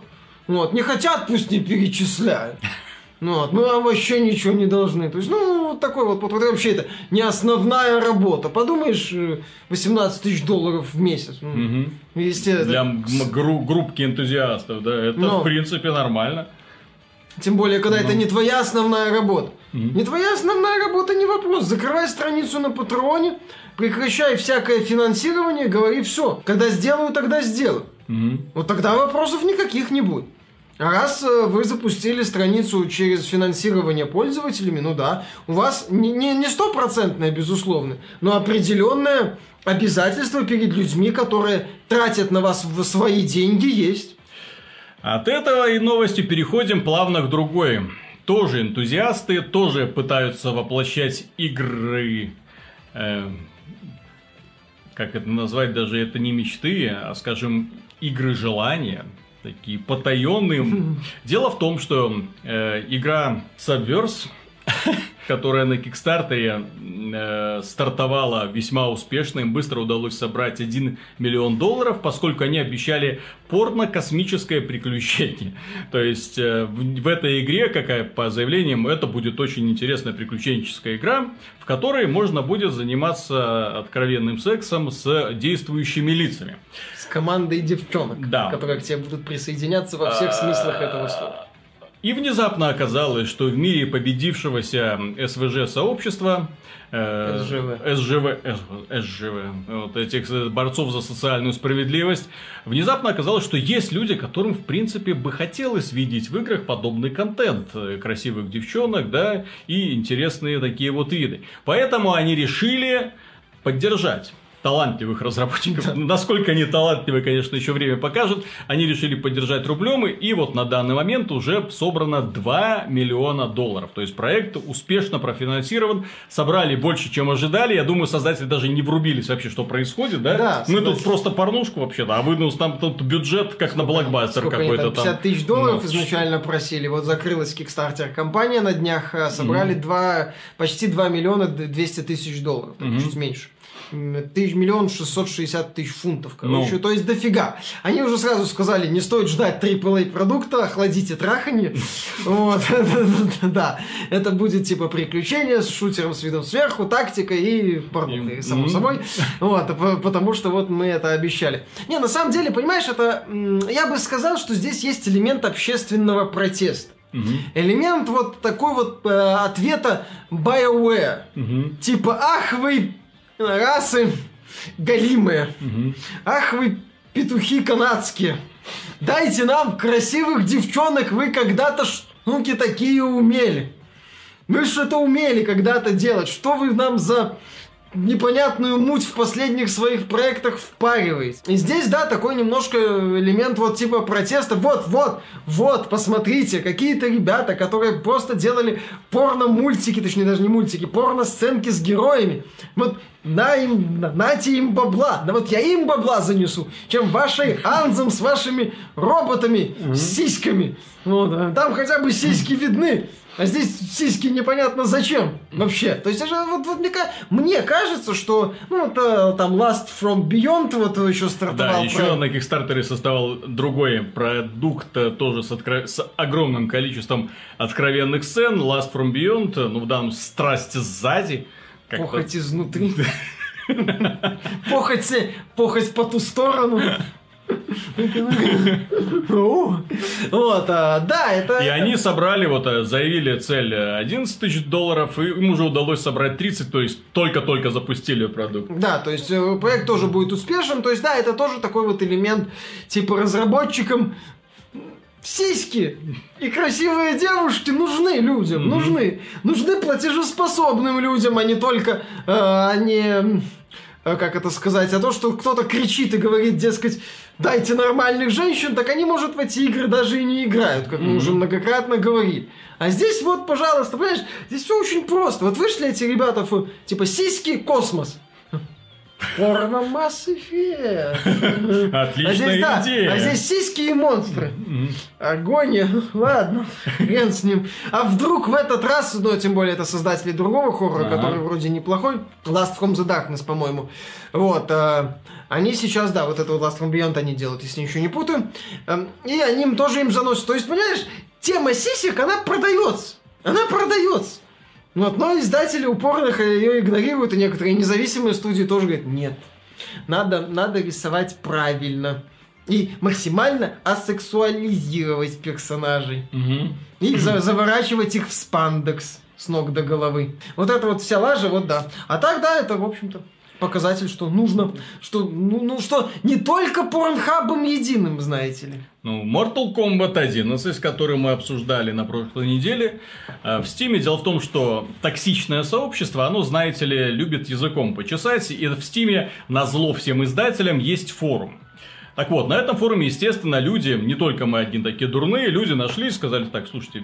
Вот, не хотят, пусть не перечисляют. Ну, вот, мы вам вообще ничего не должны. То есть, ну, вот такой вот, вот, вот вообще это не основная работа. Подумаешь, э, 18 тысяч долларов в месяц. Ну, Мгм. естественно. Для гру- группки энтузиастов, да, это Но. в принципе нормально. Тем более, когда это Ну. не твоя основная работа. Мгм. Не твоя основная работа, не вопрос. Закрывай страницу на Патреоне, прекращай всякое финансирование, говори все. Когда сделаю, тогда сделаю. Мгм. Вот тогда вопросов никаких не будет. А раз э, вы запустили страницу через финансирование пользователями, ну да, у вас не стопроцентное, безусловно, но определенное обязательство перед людьми, которые тратят на вас свои деньги, есть. От этого и новости переходим плавно к другой. Тоже энтузиасты, тоже пытаются воплощать игры... э, как это назвать, даже это не мечты, а, скажем, игры желания. Такие потаенные. Дело в том, что э, игра Subverse, которая на Кикстартере э, стартовала весьма успешно, им быстро удалось собрать 1 миллион долларов, поскольку они обещали порно-космическое приключение. То есть э, в, в этой игре, какая по заявлениям, это будет очень интересная приключенческая игра, в которой можно будет заниматься откровенным сексом с действующими лицами. С командой девчонок, Да. которые к тебе будут присоединяться во всех смыслах этого слова. И внезапно оказалось, что в мире победившегося СВЖ-сообщества э, СЖВ. СЖВ, э, СЖВ, вот этих борцов за социальную справедливость, внезапно оказалось, что есть люди, которым, в принципе, бы хотелось видеть в играх подобный контент. Красивых девчонок, да, и интересные такие вот виды. Поэтому они решили поддержать талантливых разработчиков. Насколько они талантливы, конечно, еще время покажет. Они решили поддержать рублем, и вот на данный момент уже собрано 2 миллиона долларов. То есть проект успешно профинансирован, собрали больше, чем ожидали. Я думаю, создатели даже не врубились вообще, что происходит, да? Да, Мы тут согласен. просто порнушку вообще-то, а вы ну, там тут бюджет как на блокбастер какой-то там, там. 50 тысяч долларов Ну, изначально просили. Вот закрылась Kickstarter компания на днях, а собрали два, почти 2 миллиона 200 тысяч долларов, Мгм. чуть меньше. Тысяч, миллион шестьсот шестьдесят тысяч фунтов, короче, Ну. то есть дофига. Они уже сразу сказали, не стоит ждать AAA продукта, охладите траханье. Вот, да, это будет типа приключение с шутером с видом сверху, тактика и порнухой, само собой. Вот, по- потому что вот мы это обещали. Не, на самом деле, понимаешь, это, я бы сказал, что здесь есть элемент общественного протеста. Мгм. Элемент вот такой вот э, ответа BioWare. Мгм. Типа, ах вы расы галимые, ах вы петухи канадские, дайте нам красивых девчонок, вы когда-то штуки такие умели. Вы что-то умели когда-то делать, что вы нам за непонятную муть в последних своих проектах впариваете. И здесь, да, такой немножко элемент вот типа протеста. Вот, вот, вот, посмотрите, какие-то ребята, которые просто делали порно-мультики, точнее даже не мультики, порно-сценки с героями. Вот на им, на, нате им бабла, да вот я им бабла занесу, чем вашей Анзом с вашими роботами, с сиськами. Вот, а там хотя бы сиськи видны. А здесь сиськи непонятно зачем вообще. То есть, это же вот, вот мне, мне кажется, что ну, это, там Last From Beyond вот еще Да, стартовал. еще проект. на Кикстартере создавал другой продукт, э, тоже с, откро- с огромным количеством откровенных сцен. Last From Beyond, э, ну в данном страсть сзади. Как-то- Похоть изнутри. Похоть, похоть по ту сторону. Вот, а, да, это... И они собрали, вот э, заявили цель э, 11 тысяч долларов, и им уже удалось собрать 30, то есть только-только запустили продукт. Да, то есть э, проект тоже будет успешен. То есть, да, это тоже такой вот элемент, типа разработчикам сиськи и красивые девушки нужны людям, нужны. Нужны платежеспособным людям, а не только, э, а не, э, как это сказать, а то, что кто-то кричит и говорит, дескать, дайте нормальных женщин, так они, может, в эти игры даже и не играют, как мы уже многократно говорили. А здесь вот, пожалуйста, понимаешь, здесь все очень просто. Вот вышли эти ребята, фу, типа, сиськи, космос. Порно Mass Effect. А Отличная здесь, да, идея. а здесь сиськи и монстры. Агония. Ладно, хрен с ним. А вдруг в этот раз, ну, тем более это создатели другого хоррора, Ага. который вроде неплохой, Last from the Darkness, по-моему. Вот, а, они сейчас, да, вот это вот Last from Beyond они делают, если ничего не путаю. Эм, И они им тоже им заносят. То есть, понимаешь, тема сисек, она продается. Она продается. Вот, но издатели упорно ее игнорируют, и некоторые независимые студии тоже говорят, нет, надо, надо рисовать правильно. И максимально асексуализировать персонажей. Мгм. И за- заворачивать их в спандекс с ног до головы. Вот это вот вся лажа, вот да. А так, да, это, в общем-то, показатель, что нужно, что, ну, ну, что не только порнхабом единым, знаете ли. Ну, Mortal Kombat 11, который мы обсуждали на прошлой неделе, э, в Стиме дело в том, что токсичное сообщество, оно, знаете ли, любит языком почесать, и в Стиме на зло всем издателям есть форум. Так вот, на этом форуме, естественно, люди, не только мы одни такие дурные, люди нашли и сказали, так, слушайте,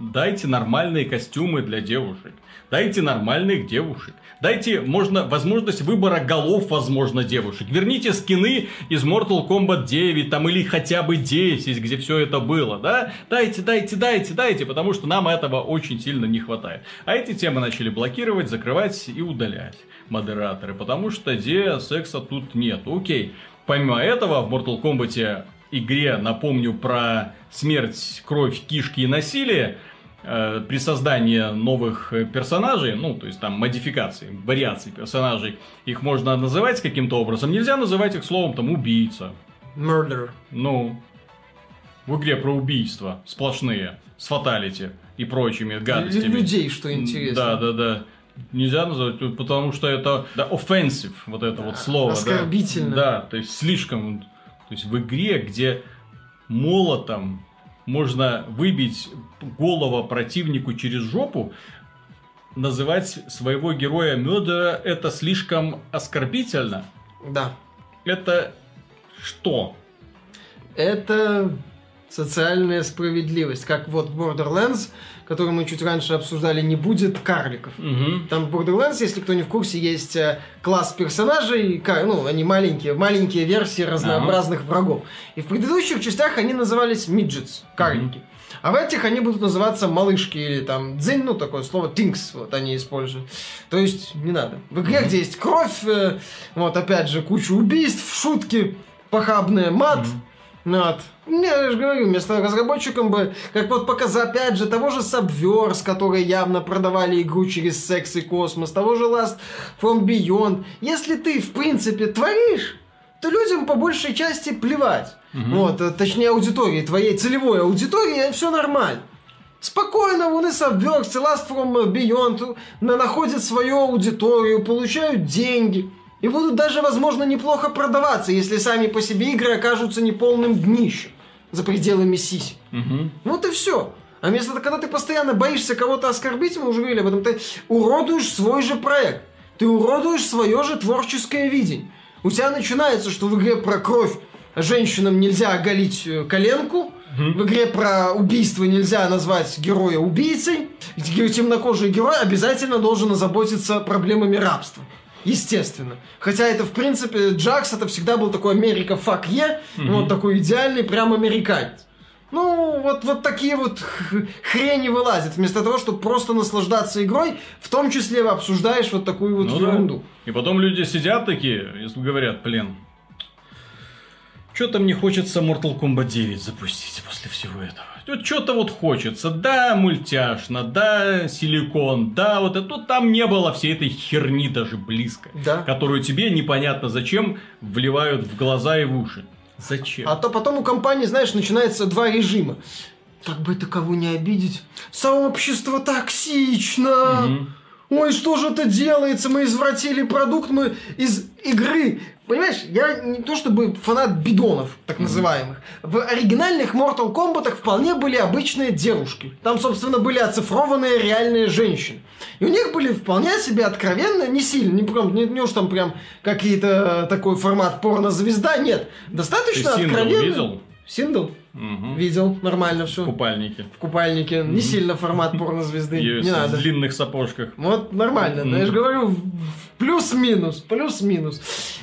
дайте нормальные костюмы для девушек, дайте нормальных девушек, дайте, можно, возможность выбора голов, возможно, девушек, верните скины из Mortal Kombat 9, там, или хотя бы 10, где все это было, да, дайте, дайте, дайте, дайте, потому что нам этого очень сильно не хватает. А эти темы начали блокировать, закрывать и удалять модераторы, потому что где секса тут нет. Окей, Помимо этого, в Mortal Kombat игре, напомню про смерть, кровь, кишки и насилие, э, при создании новых персонажей, ну, то есть там модификации, вариаций персонажей, их можно называть каким-то образом. Нельзя называть их словом там убийца. Murder. Ну, в игре про убийства сплошные, с фаталити и прочими гадостями. Людей, что интересно. Да, да, да. Нельзя называть, потому что это да, offensive, вот это вот слово. да. оскорбительно. Да, то есть слишком. То есть в игре, где молотом можно выбить голову противнику через жопу, называть своего героя Мёдера это слишком оскорбительно. Да. Это что? Это социальная справедливость. Как вот Borderlands, который мы чуть раньше обсуждали, не будет карликов. Мгм. Там в Borderlands, если кто не в курсе, есть э, класс персонажей, ну, они маленькие, маленькие версии разнообразных врагов. И в предыдущих частях они назывались миджетс, карлики. А в этих они будут называться малышки или там дзинь, ну такое слово, тинкс, вот они используют. То есть не надо. В игре, где есть кровь, э, вот опять же куча убийств, шутки, похабные, мат. Не, я же говорю, вместо разработчикам бы, как вот показать, опять же, того же Subverse, которые явно продавали игру через секс и космос, того же Last from Beyond. Если ты, в принципе, творишь, то людям по большей части плевать. Вот, э, точнее, аудитории, твоей целевой аудитории, все нормально. Спокойно, вон и Subverse, и Last from Beyond на- находят свою аудиторию, получают деньги. И будут даже, возможно, неплохо продаваться, если сами по себе игры окажутся неполным днищем за пределами сисек. Мгм. Вот и все. А вместо того, когда ты постоянно боишься кого-то оскорбить, мы уже говорили об этом, ты уродуешь свой же проект. Ты уродуешь свое же творческое видение. У тебя начинается, что в игре про кровь женщинам нельзя оголить э, коленку, в игре про убийство нельзя назвать героя убийцей, темнокожий герой обязательно должен озаботиться проблемами рабства. Естественно. Хотя это, в принципе, Джакс это всегда был такой Америка фак е, вот такой идеальный прям американец. Ну, вот, вот такие вот хрени вылазят. Вместо того, чтобы просто наслаждаться игрой, в том числе обсуждаешь вот такую вот Ну да. ерунду. И потом люди сидят такие, если говорят, блин, что-то мне хочется Mortal Kombat 9 запустить после всего этого. Вот что-то вот хочется. Да, мультяшно, да, силикон, да, вот это. Тут там не было всей этой херни даже близко. Да. Которую тебе непонятно зачем вливают в глаза и в уши. Зачем? А то потом у компании, знаешь, начинается два режима. Как бы это кого не обидеть? Сообщество токсично! Мгм. Ой, что же это делается? Мы извратили продукт, мы из игры. Понимаешь, я не то чтобы фанат бидонов, так называемых. В оригинальных Mortal Kombat вполне были обычные девушки. Там, собственно, были оцифрованные реальные женщины. И у них были вполне себе откровенно, не сильно, не, прям, не, не уж там прям какие-то э, такой формат порно-звезда, нет. Ты Достаточно Синдел откровенно. видел? Синдел? Мгм. Видел, нормально все. В купальнике. В купальнике. Не сильно формат порно-звезды. Не надо. в длинных сапожках. Вот нормально, да, я же говорю, плюс-минус, плюс-минус.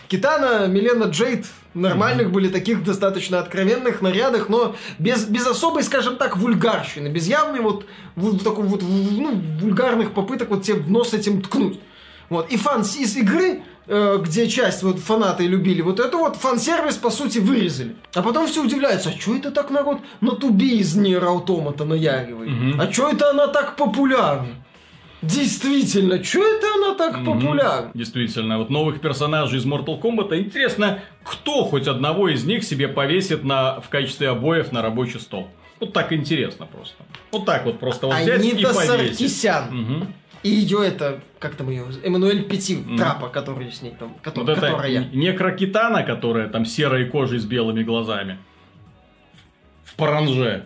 Китана, Милина, Джейд, нормальных были таких достаточно откровенных нарядах, но без, без особой, скажем так, вульгарщины, без явной вот, вот такой вот ну, вульгарных попыток вот тебе в нос этим ткнуть. Вот. И фан из игры, где часть вот фанаты любили, вот это вот фан-сервис, по сути, вырезали. А потом все удивляются, а что это так народ на туби из Нейр Автомата наяривает? Мгм. А что это она так популярна? Действительно, что это она так Мгм. популярна? Действительно, вот новых персонажей из Mortal Kombat. Интересно, кто хоть одного из них себе повесит на, в качестве обоев на рабочий стол? Вот так интересно просто. Вот так вот просто вот взять и Анита повесить. Саркисян. Мгм. И ее это, как там ее, Эммануэль Пети, Мгм. трапа, который с ней там, кото- Вот которая. некрокитана, которая там серой кожей с белыми глазами. В паранже.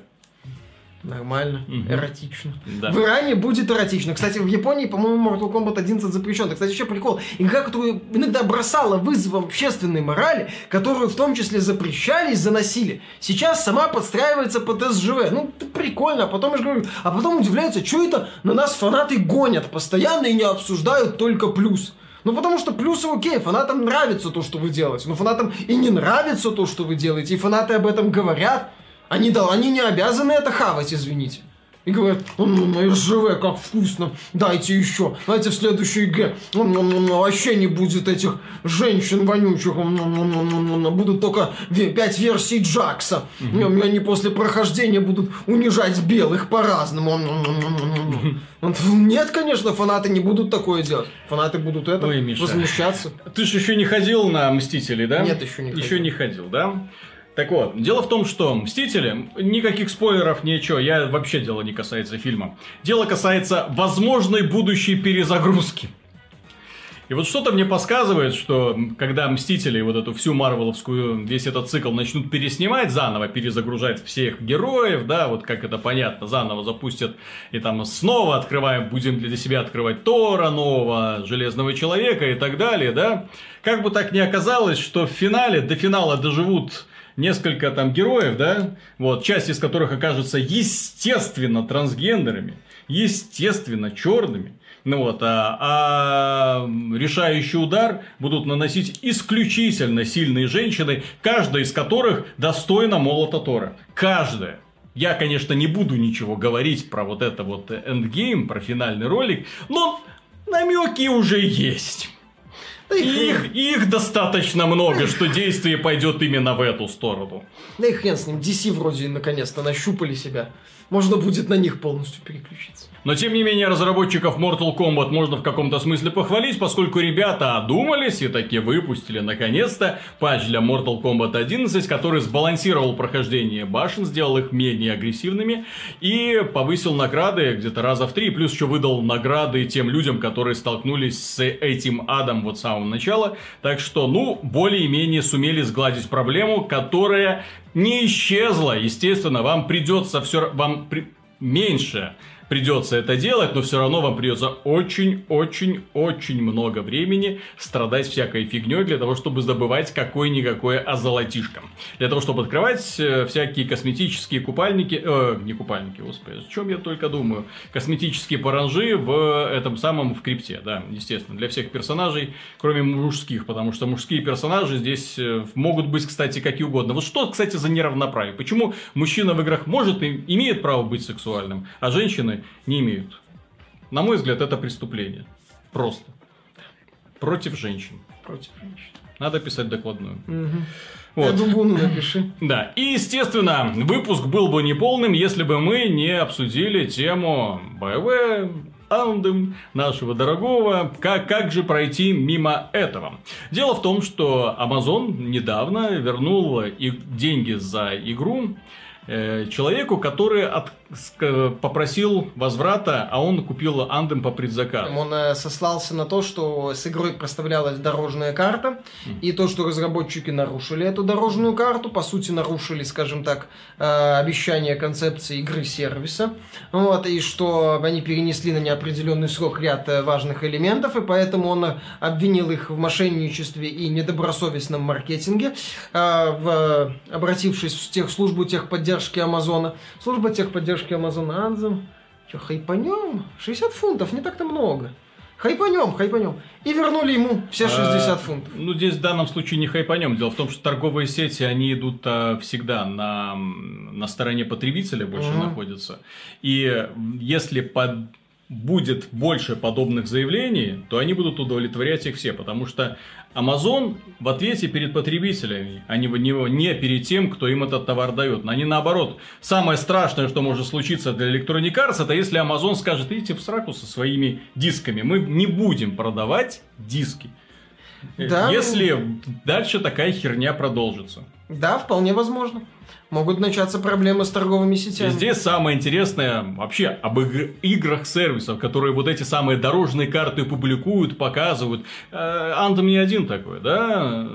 Нормально, Мгм. эротично. Да. В Иране будет эротично. Кстати, в Японии, по-моему, Mortal Kombat 11 запрещен. Кстати, еще прикол. Игра, которую иногда бросала вызовом общественной морали, которую в том числе запрещали из-за насилия, сейчас сама подстраивается под СЖВ. Ну, это прикольно. А потом, я же говорю, а потом удивляются, что это на нас фанаты гонят постоянно и не обсуждают только плюс. Ну, потому что плюсы окей, фанатам нравится то, что вы делаете. Но фанатам и не нравится то, что вы делаете. И фанаты об этом говорят. Они, да, они не обязаны это хавать, извините. И говорят, «М, РЖВ, как вкусно, дайте еще, дайте в следующей игре. М, м, м, Вообще не будет этих женщин вонючих, будут только ве- пять версий Джакса. М, И они после прохождения будут унижать белых по-разному. Нет, конечно, фанаты не будут такое делать. Фанаты будут это Ой, Миша. возмущаться. Ты же еще не ходил на Мстителей, да? Нет, еще не Еще ходил. не ходил, да? Так вот, дело в том, что Мстители, никаких спойлеров, ничего, я вообще дело не касается фильма. Дело касается возможной будущей перезагрузки. И вот что-то мне подсказывает, что когда Мстители, вот эту всю марвеловскую, весь этот цикл начнут переснимать, заново перезагружать всех героев, да, вот как это понятно, заново запустят, и там снова открываем, будем для себя открывать Тора нового, Железного Человека и так далее, да. Как бы так ни оказалось, что в финале, до финала доживут несколько там героев, да, вот, часть из которых окажется естественно трансгендерами, естественно черными, ну вот, а, а решающий удар будут наносить исключительно сильные женщины, каждая из которых достойна молота Тора. Каждая. Я, конечно, не буду ничего говорить про вот это вот эндгейм, про финальный ролик, но намеки уже есть. Да и их, их достаточно много, что действие пойдет именно в эту сторону. да и хрен с ним. DC вроде наконец-то нащупали себя. Можно будет на них полностью переключиться. Но тем не менее, разработчиков Mortal Kombat можно в каком-то смысле похвалить, поскольку ребята одумались и таки выпустили наконец-то патч для Mortal Kombat 11, который сбалансировал прохождение башен, сделал их менее агрессивными и повысил награды где-то раза в три, плюс еще выдал награды тем людям, которые столкнулись с этим адом вот с самого начала. Так что, ну, более-менее сумели сгладить проблему, которая не исчезла. Естественно, вам придется все, вам при- меньше придется это делать, но все равно вам придется очень-очень-очень много времени страдать всякой фигней для того, чтобы добывать какое-никакое озолотишко. Для того, чтобы открывать э, всякие косметические купальники, э, не купальники, господи, о чем я только думаю, косметические паранжи в этом самом в крипте, да, естественно, для всех персонажей, кроме мужских, потому что мужские персонажи здесь э, могут быть, кстати, какие угодно. Вот что, кстати, за неравноправие? Почему мужчина в играх может и имеет право быть сексуальным, а не имеют? На мой взгляд, это преступление. Просто. Против женщин. Против женщин. Надо писать докладную. Мгм. Вот. Я думаю, ну напиши. Да, и естественно, выпуск был бы неполным, если бы мы не обсудили тему БВ Андем, нашего дорогого. Как, как же пройти мимо этого? Дело в том, что Amazon недавно вернул и деньги за игру человеку, который от, попросил возврата, а он купил Андем по предзаказу. Он э, сослался на то, что с игрой проставлялась дорожная карта, mm. и то, что разработчики нарушили эту дорожную карту, по сути нарушили, скажем так, э, обещание концепции игры сервиса, вот, и что они перенесли на неопределенный срок ряд э, важных элементов, и поэтому он обвинил их в мошенничестве и недобросовестном маркетинге, в, обратившись в тех, службу техподдержки Амазона. Служба техподдержки поддержки Amazon Anthem. Че, хайпанем? 60 фунтов, не так-то много. Хайпанем, хайпанем. И вернули ему все 60 а, фунтов. Ну, здесь в данном случае не хайпанем. Дело в том, что торговые сети, они идут а, всегда на, на стороне потребителя больше угу. находятся. И если под будет больше подобных заявлений, то они будут удовлетворять их все, потому что Amazon в ответе перед потребителями, а не, не, не перед тем, кто им этот товар дает. Они наоборот. Самое страшное, что может случиться для Electronic Arts, это если Amazon скажет, идите в сраку со своими дисками. Мы не будем продавать диски. Да. Если дальше такая херня продолжится. Да, вполне возможно могут начаться проблемы с торговыми сетями. И здесь самое интересное вообще об игр- играх сервисов, которые вот эти самые дорожные карты публикуют, показывают. Андом не один такой, да?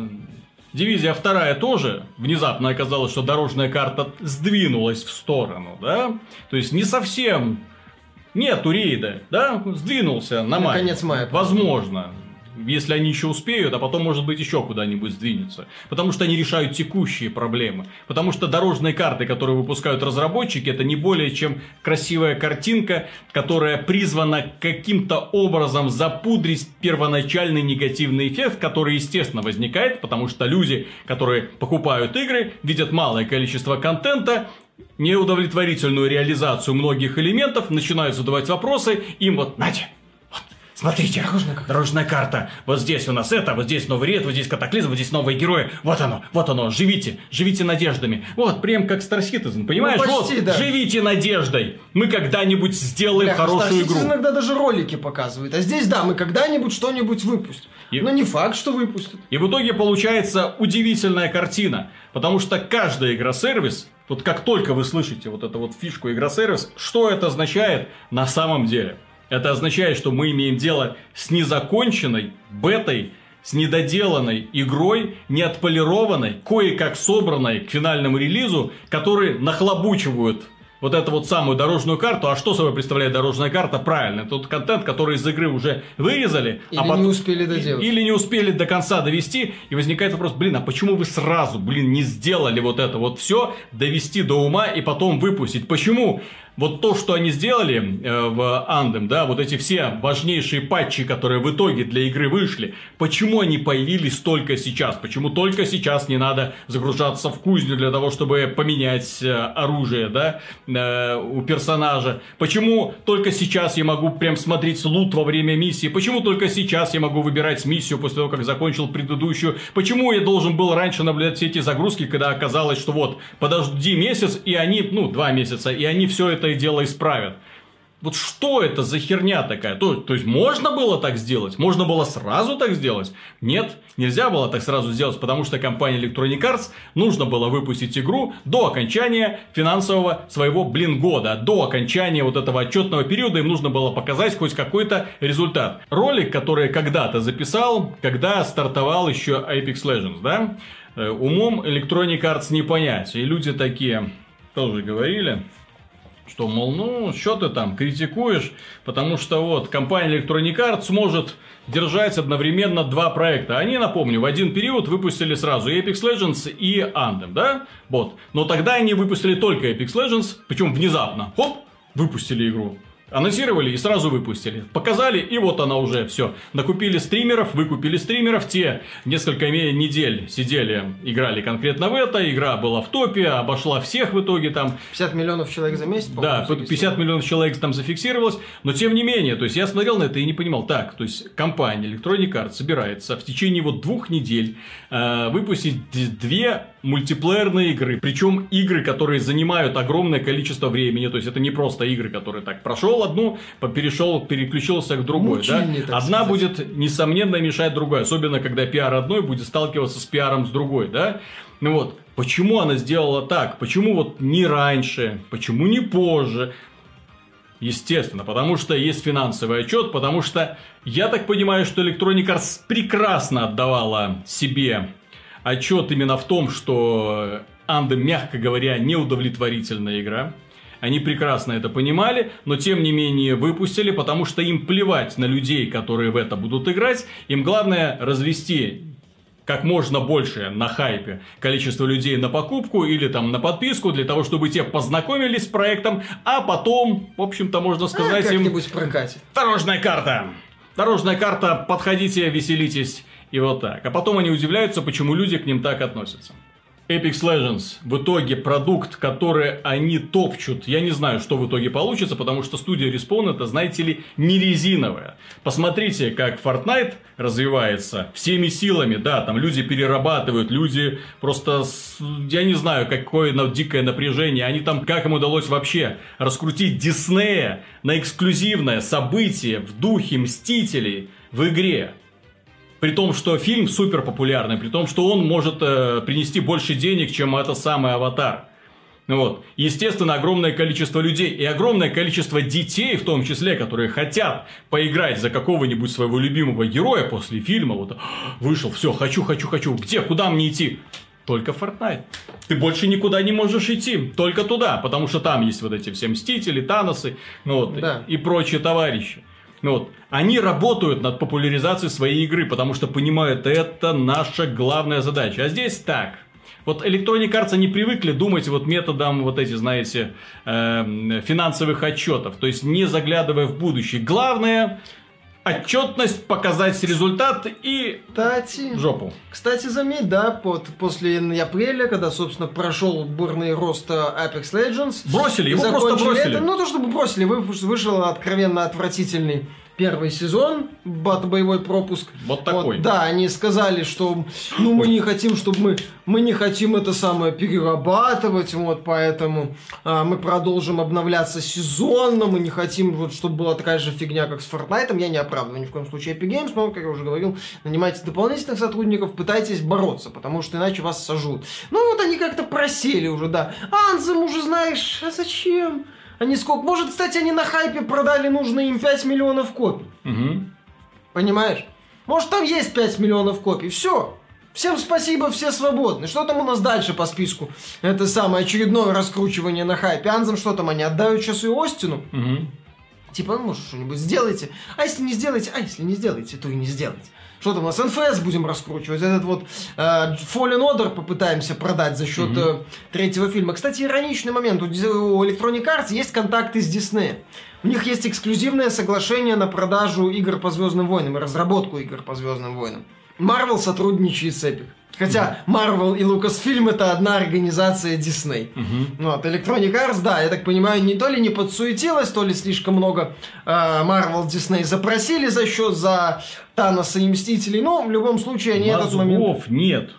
Дивизия вторая тоже внезапно оказалось, что дорожная карта сдвинулась в сторону, да? То есть не совсем Нету рейда, да? Сдвинулся на май. Конец мая. Возможно если они еще успеют, а потом, может быть, еще куда-нибудь сдвинутся. Потому что они решают текущие проблемы. Потому что дорожные карты, которые выпускают разработчики, это не более чем красивая картинка, которая призвана каким-то образом запудрить первоначальный негативный эффект, который, естественно, возникает, потому что люди, которые покупают игры, видят малое количество контента, неудовлетворительную реализацию многих элементов, начинают задавать вопросы, им вот, Надя, Смотрите, дорожная карта. дорожная карта. Вот здесь у нас это, вот здесь новый ред, вот здесь катаклизм, вот здесь новые герои. Вот оно, вот оно. Живите, живите надеждами. Вот, прям как Star Citizen, понимаешь? Ну, почти, вот, да. живите надеждой. Мы когда-нибудь сделаем Бля, хорошую Star игру. Citizen иногда даже ролики показывает. А здесь, да, мы когда-нибудь что-нибудь выпустим. И... Но не факт, что выпустят. И в итоге получается удивительная картина. Потому что каждая игра-сервис, вот как только вы слышите вот эту вот фишку игра-сервис, что это означает на самом деле? Это означает, что мы имеем дело с незаконченной бетой, с недоделанной игрой, не отполированной, кое-как собранной к финальному релизу, которые нахлобучивают вот эту вот самую дорожную карту. А что собой представляет дорожная карта? Правильно, тот контент, который из игры уже вырезали. Или а потом... не успели доделать. Или не успели до конца довести. И возникает вопрос, блин, а почему вы сразу, блин, не сделали вот это вот все, довести до ума и потом выпустить? Почему? Вот то, что они сделали э, в Андем, да, вот эти все важнейшие патчи, которые в итоге для игры вышли, почему они появились только сейчас? Почему только сейчас не надо загружаться в кузню для того, чтобы поменять э, оружие, да, э, у персонажа? Почему только сейчас я могу прям смотреть лут во время миссии? Почему только сейчас я могу выбирать миссию после того, как закончил предыдущую? Почему я должен был раньше наблюдать все эти загрузки, когда оказалось, что вот, подожди месяц, и они, ну, два месяца, и они все это это дело исправят. Вот что это за херня такая? То, то есть можно было так сделать? Можно было сразу так сделать? Нет, нельзя было так сразу сделать, потому что компания Electronic Arts нужно было выпустить игру до окончания финансового своего, блин, года. До окончания вот этого отчетного периода им нужно было показать хоть какой-то результат. Ролик, который когда-то записал, когда стартовал еще Apex Legends, да? Э, умом Electronic Arts не понять. И люди такие тоже говорили, что, мол, ну, что ты там критикуешь, потому что вот компания Electronic Arts сможет держать одновременно два проекта. Они, напомню, в один период выпустили сразу Apex Legends, и Anthem, да? Вот. Но тогда они выпустили только Apex Legends, причем внезапно. Хоп, выпустили игру. Анонсировали и сразу выпустили. Показали, и вот она уже все. Накупили стримеров, выкупили стримеров. Те несколько недель сидели, играли конкретно в это. Игра была в топе, обошла всех в итоге там. 50 миллионов человек за месяц? Да, 50 миллионов человек там зафиксировалось. Но тем не менее, то есть я смотрел на это и не понимал. Так, то есть компания Electronic Arts собирается в течение вот двух недель э, выпустить две мультиплеерные игры, причем игры, которые занимают огромное количество времени, то есть это не просто игры, которые так прошел одну, перешел, переключился к другой, Мучение, да? Одна сказать. будет несомненно мешать другой, особенно когда пиар одной будет сталкиваться с пиаром с другой, да? Ну вот, почему она сделала так? Почему вот не раньше? Почему не позже? Естественно, потому что есть финансовый отчет, потому что я так понимаю, что Electronic Arts прекрасно отдавала себе отчет именно в том, что Анда, мягко говоря, неудовлетворительная игра. Они прекрасно это понимали, но тем не менее выпустили, потому что им плевать на людей, которые в это будут играть. Им главное развести как можно больше на хайпе количество людей на покупку или там на подписку для того, чтобы те познакомились с проектом, а потом, в общем-то, можно сказать а, им... Дорожная карта! Дорожная карта, подходите, веселитесь. И вот так. А потом они удивляются, почему люди к ним так относятся. Apex Legends в итоге продукт, который они топчут. Я не знаю, что в итоге получится, потому что студия Respawn это, знаете ли, не резиновая. Посмотрите, как Fortnite развивается всеми силами, да, там люди перерабатывают, люди просто, я не знаю, какое дикое напряжение, они там, как им удалось вообще раскрутить Диснея на эксклюзивное событие в духе Мстителей в игре. При том, что фильм супер популярный, при том, что он может э, принести больше денег, чем это самый аватар. Вот. Естественно, огромное количество людей и огромное количество детей, в том числе, которые хотят поиграть за какого-нибудь своего любимого героя после фильма. Вот «А, вышел, все, хочу, хочу, хочу. Где, куда мне идти? Только Fortnite. Ты больше никуда не можешь идти, только туда, потому что там есть вот эти все мстители, Таносы, ну вот, Да. и прочие товарищи. Вот, они работают над популяризацией своей игры, потому что понимают, это наша главная задача. А здесь так. Вот Electronic Arts они привыкли думать вот методом вот эти, знаете, эм, финансовых отчетов. То есть не заглядывая в будущее. Главное отчетность, показать результат и Кстати, жопу. Кстати, заметь, да, под, после апреля, когда, собственно, прошел бурный рост э, Apex Legends. Бросили, его просто бросили. это, ну, то, чтобы бросили, вы- вышел откровенно отвратительный первый сезон, бат боевой пропуск. Вот такой. да, они сказали, что ну мы не хотим, чтобы мы мы не хотим это самое перерабатывать, вот поэтому а, мы продолжим обновляться сезонно, мы не хотим вот чтобы была такая же фигня, как с Fortnite. Я не оправдываю ни в коем случае Epic Games, но как я уже говорил, нанимайте дополнительных сотрудников, пытайтесь бороться, потому что иначе вас сожрут. Ну вот они как-то просели уже, да. Анзем уже знаешь, а зачем? Они сколько? Может, кстати, они на хайпе продали нужные им 5 миллионов копий. Мгм. Понимаешь? Может, там есть 5 миллионов копий. Все. Всем спасибо, все свободны. Что там у нас дальше по списку? Это самое очередное раскручивание на хайпе. Анзам что там, они отдают сейчас и Остину? Мгм. Типа, ну, может, что-нибудь сделайте. А если не сделаете, а если не сделаете, то и не сделайте. Что там у нас? НФС будем раскручивать. Этот вот э, Fallen Order попытаемся продать за счет э, третьего фильма. Кстати, ироничный момент. У, у Electronic Arts есть контакты с Disney. У них есть эксклюзивное соглашение на продажу игр по Звездным войнам и разработку игр по Звездным войнам. Marvel сотрудничает с Epic. Хотя Marvel и Lucasfilm это одна организация Disney. Мгм. Ну, Вот, Electronic Arts, да, я так понимаю, не то ли не подсуетилась, то ли слишком много э, Marvel Disney запросили за счет за Таноса и Мстителей, но в любом случае они этот момент... Мозгов нет.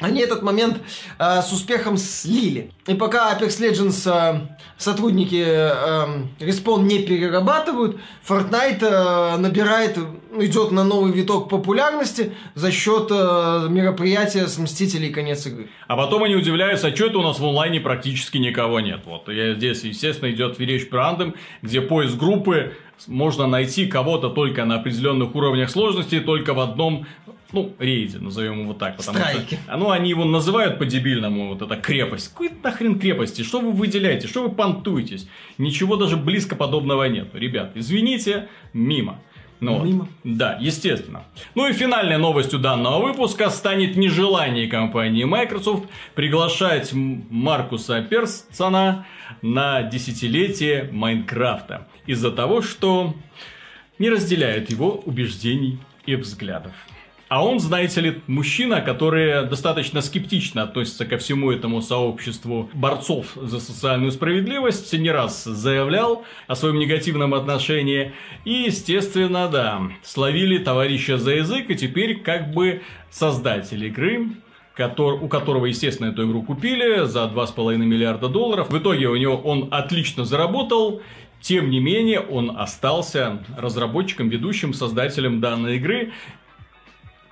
Они этот момент э, с успехом слили. И пока Apex Legends э, сотрудники э, Respawn не перерабатывают, Fortnite э, набирает, идет на новый виток популярности за счет э, мероприятия с Мстителей конец игры. А потом они удивляются, а что это у нас в онлайне практически никого нет. Вот я здесь, естественно, идет речь про рандом, где поиск группы можно найти кого-то только на определенных уровнях сложности, только в одном, ну, рейде, назовем его так. Потому Страйке. что, ну, они его называют по-дебильному, вот это крепость. Какой нахрен крепости? Что вы выделяете? Что вы понтуетесь? Ничего даже близко подобного нет. Ребят, извините, мимо. Ну, вот. Мимо. Да, естественно. Ну и финальной новостью данного выпуска станет нежелание компании Microsoft приглашать Маркуса Персона на десятилетие Майнкрафта. Из-за того, что не разделяет его убеждений и взглядов. А он, знаете ли, мужчина, который достаточно скептично относится ко всему этому сообществу борцов за социальную справедливость, не раз заявлял о своем негативном отношении. И, естественно, да, словили товарища за язык, и теперь как бы создатель игры у которого, естественно, эту игру купили за 2,5 миллиарда долларов. В итоге у него он отлично заработал, тем не менее, он остался разработчиком, ведущим, создателем данной игры.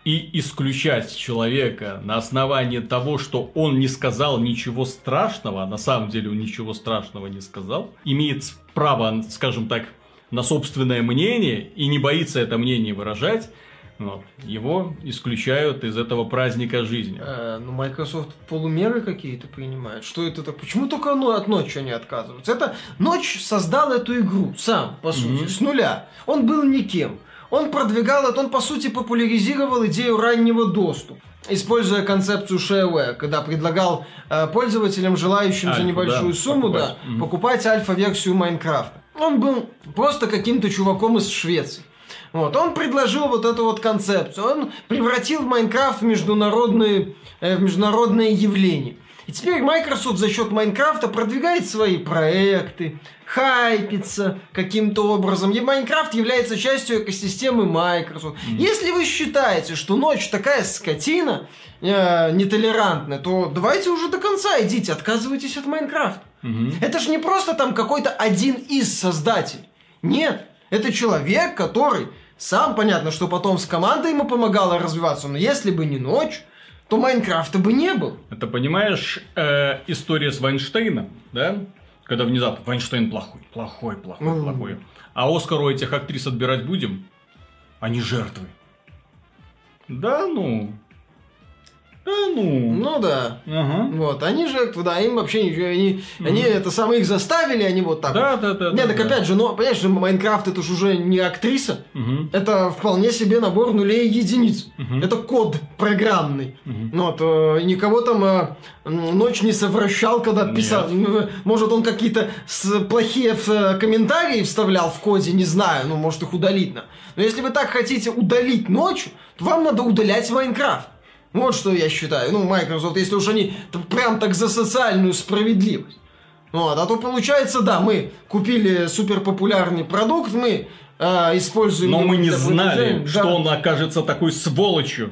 И исключать человека на основании того, что он не сказал ничего страшного, а на самом деле он ничего страшного не сказал, имеет право, скажем так, на собственное мнение и не боится это мнение выражать, вот. Его исключают из этого праздника жизни. Э, ну, Microsoft полумеры какие-то принимает. Что это так? Почему только оно от ночи они отказываются? Это ночь создал эту игру сам, по сути, mm-hmm. с нуля. Он был никем. Он продвигал это, он по сути популяризировал идею раннего доступа используя концепцию shareware, когда предлагал э, пользователям, желающим Альфа, за небольшую да, сумму, покупать. да, mm-hmm. покупать альфа-версию Майнкрафта. Он был просто каким-то чуваком из Швеции. Вот. Он предложил вот эту вот концепцию. Он превратил Майнкрафт в, международные, э, в международное явление. И теперь Microsoft за счет Майнкрафта продвигает свои проекты, хайпится каким-то образом. И Майнкрафт является частью экосистемы Microsoft. Mm-hmm. Если вы считаете, что ночь такая скотина, э, нетолерантная, то давайте уже до конца идите, отказывайтесь от Майнкрафта. Mm-hmm. Это же не просто там какой-то один из создателей. Нет, это человек, который сам, понятно, что потом с командой ему помогало развиваться, но если бы не ночь, то Майнкрафта бы не был. Это, понимаешь, э, история с Вайнштейном, да? Когда внезапно Вайнштейн плохой, плохой, плохой, mm. плохой. А Оскар у этих актрис отбирать будем? Они жертвы. Да, ну, а, ну. Ну да. Ага. Вот, они же, да, им вообще ничего, они, угу. они это самое их заставили, они вот так. Да, вот. да, да. Нет, да, так да. опять же, ну, понимаешь, Майнкрафт это же уже не актриса, угу. это вполне себе набор нулей и единиц. Угу. Это код программный. Угу. Вот, э, никого там э, ночь не совращал, когда писал. Нет. Может, он какие-то плохие э, комментарии вставлял в коде, не знаю, ну, может их удалить. Но если вы так хотите удалить ночь, то вам надо удалять Майнкрафт. Вот что я считаю. Ну, Microsoft, если уж они прям так за социальную справедливость. Вот, а то получается, да, мы купили суперпопулярный продукт, мы э, используем... Но мы не знали, да. что он окажется такой сволочью.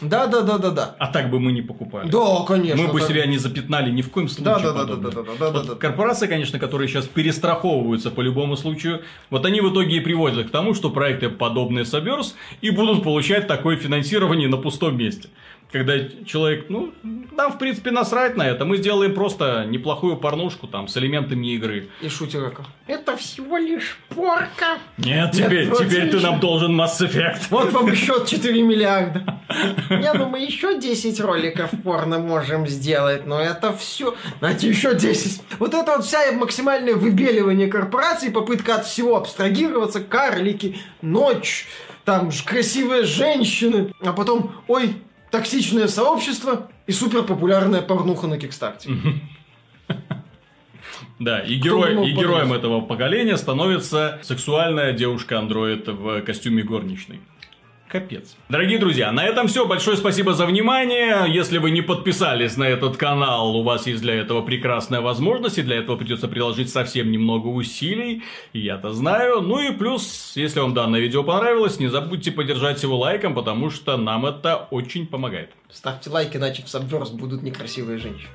Да, да, да, да, да. А так бы мы не покупали. Да, конечно. Мы бы так... себя не запятнали ни в коем случае. Да, да, да, да, да, да, да, вот да, да. Корпорации, конечно, которые сейчас перестраховываются по любому случаю, вот они в итоге и приводят к тому, что проекты подобные Соберс и будут получать такое финансирование на пустом месте когда человек, ну, нам, в принципе, насрать на это. Мы сделаем просто неплохую порнушку там с элементами игры. И шутерка. Это всего лишь порка. Нет, теперь, Нет, теперь ты нам должен Mass Effect. Вот вам еще 4 миллиарда. Я думаю, еще 10 роликов порно можем сделать, но это все. Знаете, еще 10. Вот это вот вся максимальное выбеливание корпораций, попытка от всего абстрагироваться, карлики, ночь, там красивые женщины, а потом, ой, токсичное сообщество и супер популярная порнуха на Кикстарте. Да, и, герой, и героем этого поколения становится сексуальная девушка-андроид в костюме горничной. Капец. Дорогие друзья, на этом все. Большое спасибо за внимание. Если вы не подписались на этот канал, у вас есть для этого прекрасная возможность, и для этого придется приложить совсем немного усилий. Я-то знаю. Ну и плюс, если вам данное видео понравилось, не забудьте поддержать его лайком, потому что нам это очень помогает. Ставьте лайк, иначе в Subverse будут некрасивые женщины.